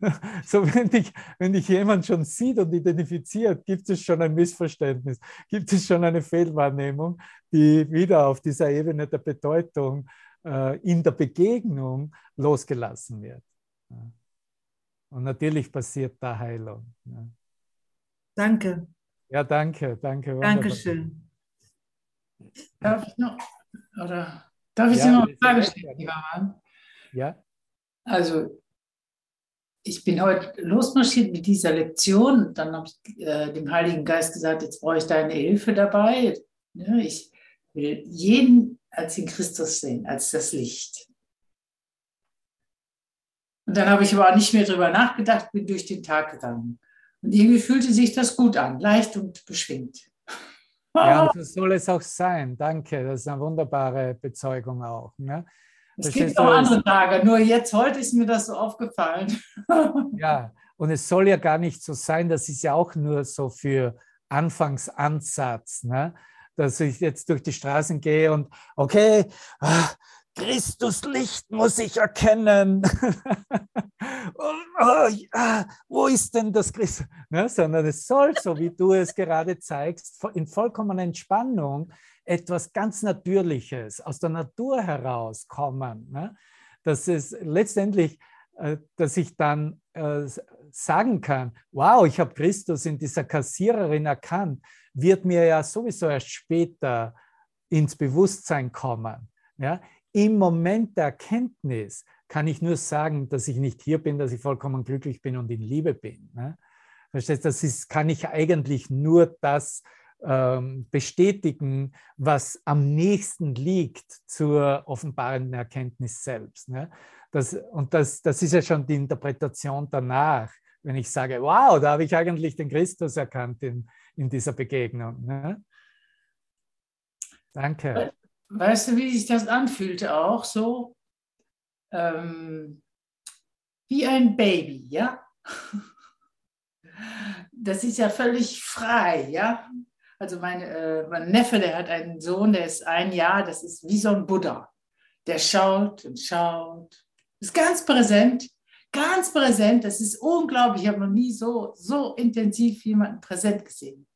So, wenn dich, wenn dich jemand schon sieht und identifiziert, gibt es schon ein Missverständnis, gibt es schon eine Fehlwahrnehmung, die wieder auf dieser Ebene der Bedeutung äh, in der Begegnung losgelassen wird. Ja. Und natürlich passiert da Heilung. Ja, Danke. Ja danke, danke. wunderbar. Dankeschön. Darf ich noch, oder darf ich Ja, dir noch eine Frage stellen, lieber Mann? Ja, Also, ich bin heute losmarschiert mit dieser Lektion. Dann habe ich äh, dem Heiligen Geist gesagt, jetzt brauche ich deine Hilfe dabei. Ja, ich will jeden als den Christus sehen, als das Licht. Und dann habe ich aber auch nicht mehr drüber nachgedacht, bin durch den Tag gegangen. Und irgendwie fühlte sich das gut an, leicht und beschwingt. ja und so soll es auch sein. Danke, das ist eine wunderbare Bezeugung auch. Ne? Es gibt auch andere Tage, nur jetzt, heute ist mir das so aufgefallen. Ja, und es soll ja gar nicht so sein, das ist ja auch nur so für Anfangsansatz, ne? dass ich jetzt durch die Straßen gehe und okay, ah, Christus Licht muss ich erkennen. Und, oh, ja, wo ist denn das Christus? Ne? Sondern es soll, so wie du es gerade zeigst, in vollkommener Entspannung etwas ganz Natürliches aus der Natur herauskommen. Ne? Dass es letztendlich, äh, dass ich dann äh, sagen kann, wow, ich habe Christus in dieser Kassiererin erkannt, wird mir ja sowieso erst später ins Bewusstsein kommen. Ja? Im Moment der Erkenntnis kann ich nur sagen, dass ich nicht hier bin, dass ich vollkommen glücklich bin und in Liebe bin. Ne? Verstehst? Das ist, kann ich eigentlich nur das ähm, bestätigen, was am nächsten liegt zur offenbarenden Erkenntnis selbst. Ne? Das, und das, das ist ja schon die Interpretation danach, wenn ich sage, wow, da habe ich eigentlich den Christus erkannt in, in dieser Begegnung. Ne? Danke. Weißt du, wie sich das anfühlte auch so? Ähm, wie ein Baby, ja? Das ist ja völlig frei, ja? Also mein, äh, mein Neffe, der hat einen Sohn, der ist ein Jahr, das ist wie so ein Buddha. Der schaut und schaut, ist ganz präsent, ganz präsent. Das ist unglaublich. Ich habe noch nie so, so intensiv jemanden präsent gesehen.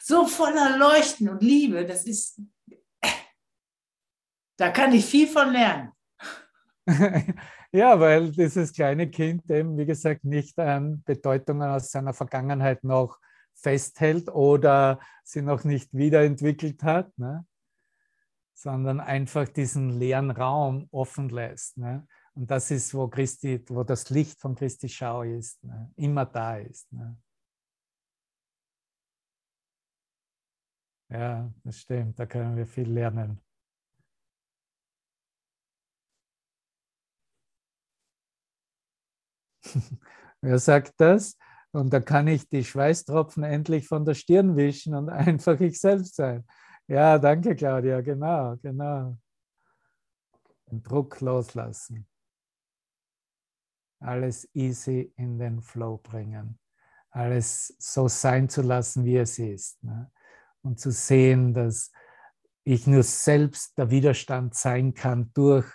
So voller Leuchten und Liebe, das ist, da kann ich viel von lernen. ja, weil dieses kleine Kind eben, wie gesagt, nicht an Bedeutungen aus seiner Vergangenheit noch festhält oder sie noch nicht wiederentwickelt hat, ne? sondern einfach diesen leeren Raum offen lässt. Ne? Und das ist, wo Christi, wo das Licht von Christi Schau ist, ne? immer da ist. Ne? Ja, das stimmt, da können wir viel lernen. Wer sagt das? Und da kann ich die Schweißtropfen endlich von der Stirn wischen und einfach ich selbst sein. Ja, danke, Claudia. Genau, genau. Den Druck loslassen. Alles easy in den Flow bringen. Alles so sein zu lassen, wie es ist. Ne? Und zu sehen, dass ich nur selbst der Widerstand sein kann durch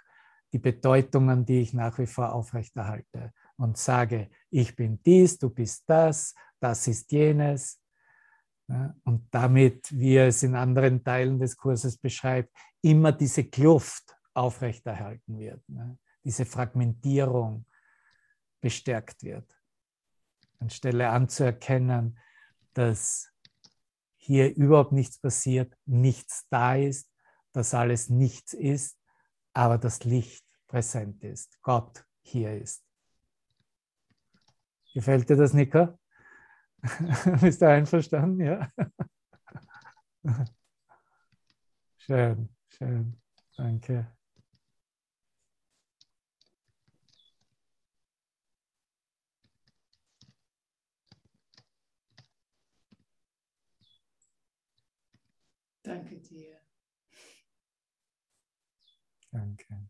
die Bedeutungen, die ich nach wie vor aufrechterhalte und sage, ich bin dies, du bist das, das ist jenes. Und damit, wie er es in anderen Teilen des Kurses beschreibt, immer diese Kluft aufrechterhalten wird, diese Fragmentierung bestärkt wird. Anstelle anzuerkennen, dass hier überhaupt nichts passiert, nichts da ist, dass alles nichts ist, aber das Licht präsent ist, Gott hier ist. Gefällt dir das, Nika? Bist du einverstanden? Ja. Schön, schön. Danke. Danke dir. Danke.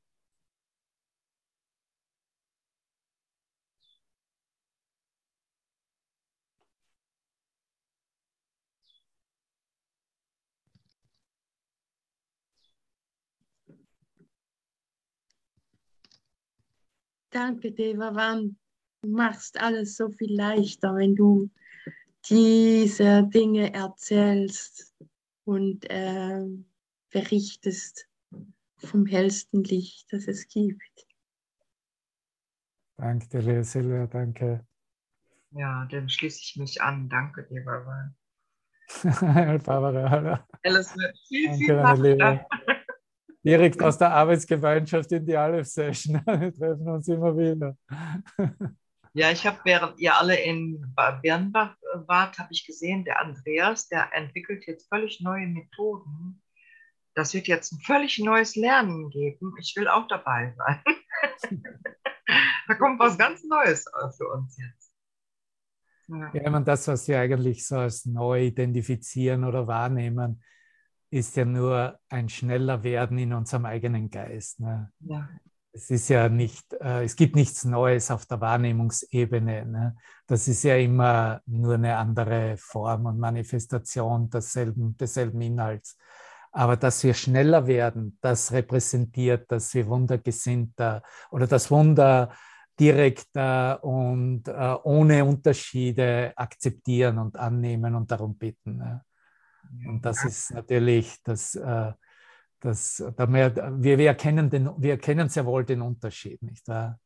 Danke, Devavan. Du machst alles so viel leichter, wenn du diese Dinge erzählst und äh, berichtest vom hellsten Licht, das es gibt. Danke dir, Silvia, danke. Ja, dann schließe ich mich an. Danke dir, Barbara. Barbara. Alles wird viel, Danke, viel leichter. Direkt aus der Arbeitsgemeinschaft in die Aleph-Session. Wir treffen uns immer wieder. Ja, ich habe, während ihr alle in Ba- Birnbach äh, wart, habe ich gesehen, der Andreas, der entwickelt jetzt völlig neue Methoden. Das wird jetzt ein völlig neues Lernen geben. Ich will auch dabei sein. da kommt was ganz Neues äh, für uns jetzt. Ja. Ja, meine, das, was wir eigentlich so als neu identifizieren oder wahrnehmen, ist ja nur ein schneller Werden in unserem eigenen Geist. Ne? Ja. Es ist ja nicht, äh, es gibt nichts Neues auf der Wahrnehmungsebene. Ne? Das ist ja immer nur eine andere Form und Manifestation desselben, desselben Inhalts. Aber dass wir schneller werden, das repräsentiert, dass wir wundergesinnter oder das Wunder direkter und äh, ohne Unterschiede akzeptieren und annehmen und darum bitten. Ne? Und das ist natürlich das, äh, das da wir, wir, erkennen den, wir erkennen sehr wohl den Unterschied, nicht wahr?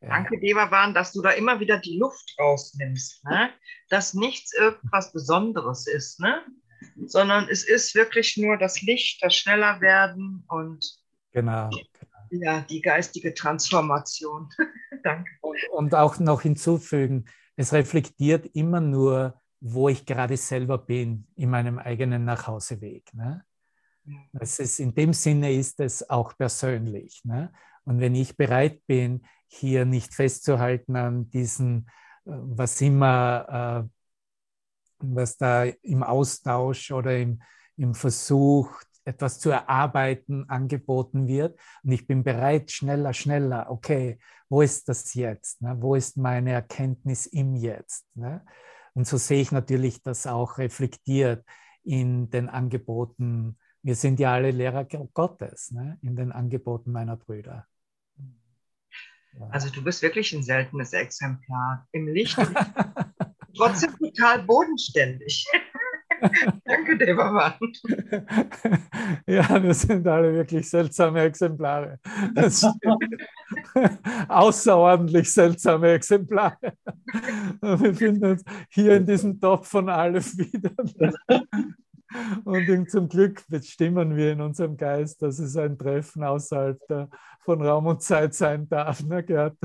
Ja. Danke, Devavan, dass du da immer wieder die Luft rausnimmst. Ne? Dass nichts irgendwas Besonderes ist, ne? sondern es ist wirklich nur das Licht, das schneller werden und Genau. ja, die geistige Transformation. Danke. Und, und auch noch hinzufügen, es reflektiert immer nur, wo ich gerade selber bin in meinem eigenen Nachhauseweg. Ne? Es ist, in dem Sinne ist es auch persönlich. Ne? Und wenn ich bereit bin, hier nicht festzuhalten an diesen, äh, was immer, äh, was da im Austausch oder im, im Versuch, etwas zu erarbeiten, angeboten wird. Und ich bin bereit, schneller, schneller. Okay, wo ist das jetzt? Ne? Wo ist meine Erkenntnis im Jetzt? Ne? Und so sehe ich natürlich das auch reflektiert in den Angeboten. Wir sind ja alle Lehrer Gottes, ne? in den Angeboten meiner Brüder. Ja. Also du bist wirklich ein seltenes Exemplar. Im Licht, trotzdem total bodenständig. Danke, Devavan. Ja, wir sind alle wirklich seltsame Exemplare. Außerordentlich seltsame Exemplare. Wir befinden uns hier in diesem Topf von Aleph wieder. Und zum Glück bestimmen wir in unserem Geist, dass es ein Treffen außerhalb der, von Raum und Zeit sein darf. Ne, Gerd?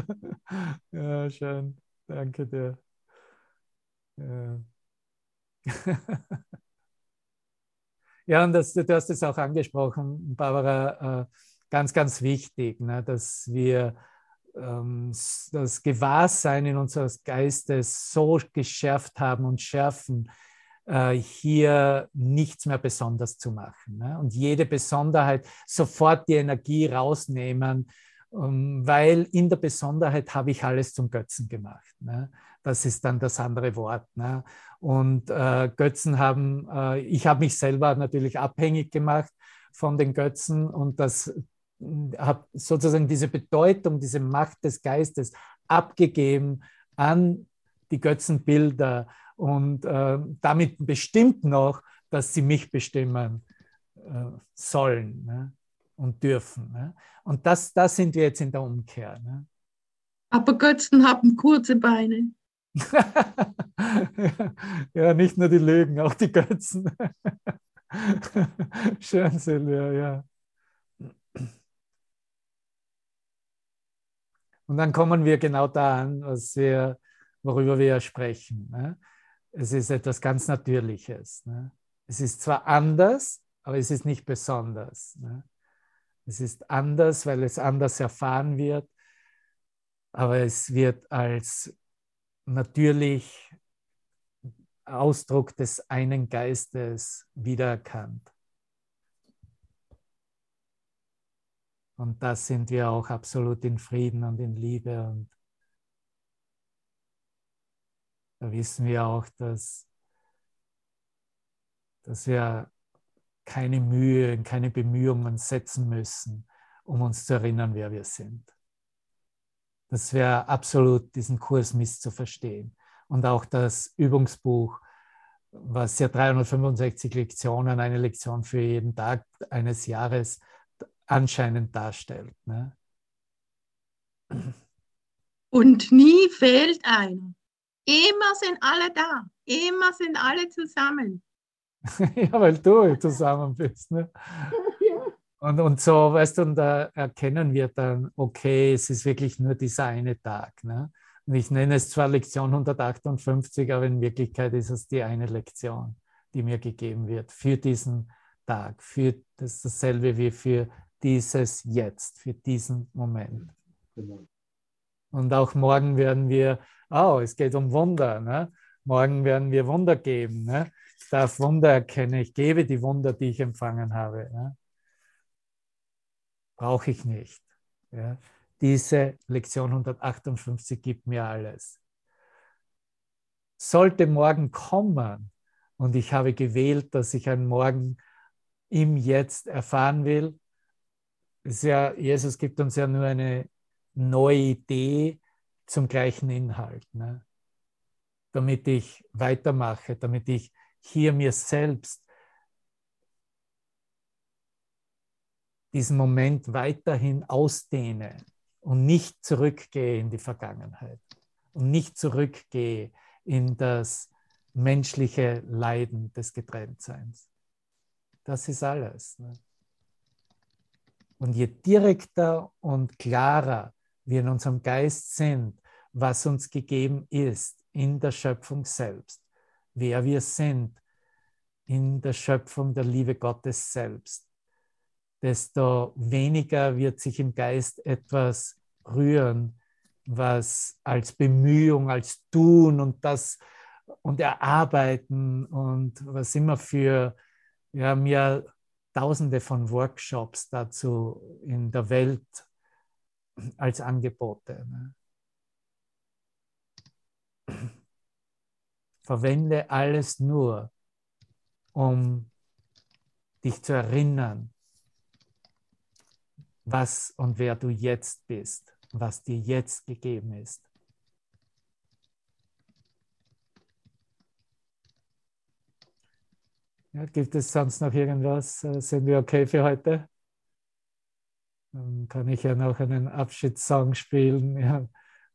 Ja, schön. Danke dir. Ja. Ja, und das, du hast es auch angesprochen, Barbara, äh, ganz, ganz wichtig, ne, dass wir ähm, das Gewahrsein in unseres Geistes so geschärft haben und schärfen, äh, hier nichts mehr besonders zu machen. Ne? Und jede Besonderheit sofort die Energie rausnehmen, ähm, weil in der Besonderheit habe ich alles zum Götzen gemacht. Ne? Das ist dann das andere Wort. Ne? Und äh, Götzen haben, äh, ich habe mich selber natürlich abhängig gemacht von den Götzen und das habe sozusagen diese Bedeutung, diese Macht des Geistes abgegeben an die Götzenbilder und äh, damit bestimmt noch, dass sie mich bestimmen äh, sollen ne? und dürfen. Ne? Und das, das sind wir jetzt in der Umkehr. Ne? Aber Götzen haben kurze Beine. ja, nicht nur die Lügen, auch die Götzen. Schön, Silvia, ja. Und dann kommen wir genau da an, was wir, worüber wir sprechen. Ne? Es ist etwas ganz Natürliches. Ne? Es ist zwar anders, aber es ist nicht besonders. Ne? Es ist anders, weil es anders erfahren wird, aber es wird als natürlich Ausdruck des einen Geistes wiedererkannt. Und da sind wir auch absolut in Frieden und in Liebe. Und da wissen wir auch, dass, dass wir keine Mühe, keine Bemühungen setzen müssen, um uns zu erinnern, wer wir sind. Das wäre absolut diesen Kurs misszuverstehen. Und auch das Übungsbuch, was ja 365 Lektionen, eine Lektion für jeden Tag eines Jahres anscheinend darstellt. Ne? Und nie fehlt einer. Immer sind alle da. Immer sind alle zusammen. ja, weil du zusammen bist. Ne? Und, und so, weißt du, und da erkennen wir dann, okay, es ist wirklich nur dieser eine Tag. Ne? Und ich nenne es zwar Lektion 158, aber in Wirklichkeit ist es die eine Lektion, die mir gegeben wird für diesen Tag, für das dasselbe wie für dieses Jetzt, für diesen Moment. Genau. Und auch morgen werden wir, oh, es geht um Wunder. Ne? Morgen werden wir Wunder geben. Ne? Ich darf Wunder erkennen. Ich gebe die Wunder, die ich empfangen habe. Ne? Brauche ich nicht. Ja. Diese Lektion 158 gibt mir alles. Sollte morgen kommen und ich habe gewählt, dass ich einen Morgen im Jetzt erfahren will, ja, Jesus gibt uns ja nur eine neue Idee zum gleichen Inhalt, ne? damit ich weitermache, damit ich hier mir selbst diesen Moment weiterhin ausdehne und nicht zurückgehe in die Vergangenheit und nicht zurückgehe in das menschliche Leiden des Getrenntseins. Das ist alles. Ne? Und je direkter und klarer wir in unserem Geist sind, was uns gegeben ist in der Schöpfung selbst, wer wir sind in der Schöpfung der Liebe Gottes selbst, desto weniger wird sich im Geist etwas rühren, was als Bemühung, als Tun und das und Erarbeiten und was immer für, wir haben ja tausende von Workshops dazu in der Welt als Angebote. Ne? Verwende alles nur, um dich zu erinnern, was und wer du jetzt bist, was dir jetzt gegeben ist. Ja, gibt es sonst noch irgendwas? Äh, sind wir okay für heute? Dann kann ich ja noch einen Abschiedssong spielen. Ja,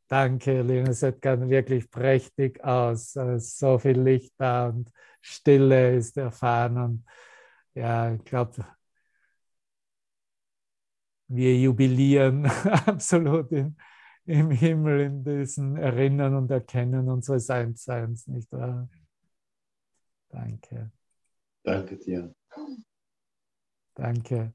danke, Lina, es sieht wirklich prächtig aus. So viel Licht da und Stille ist erfahren. Und ja, ich glaube, wir jubilieren absolut in, im Himmel in diesem Erinnern und Erkennen unseres Einsseins, nicht wahr? Danke. Danke dir. Danke.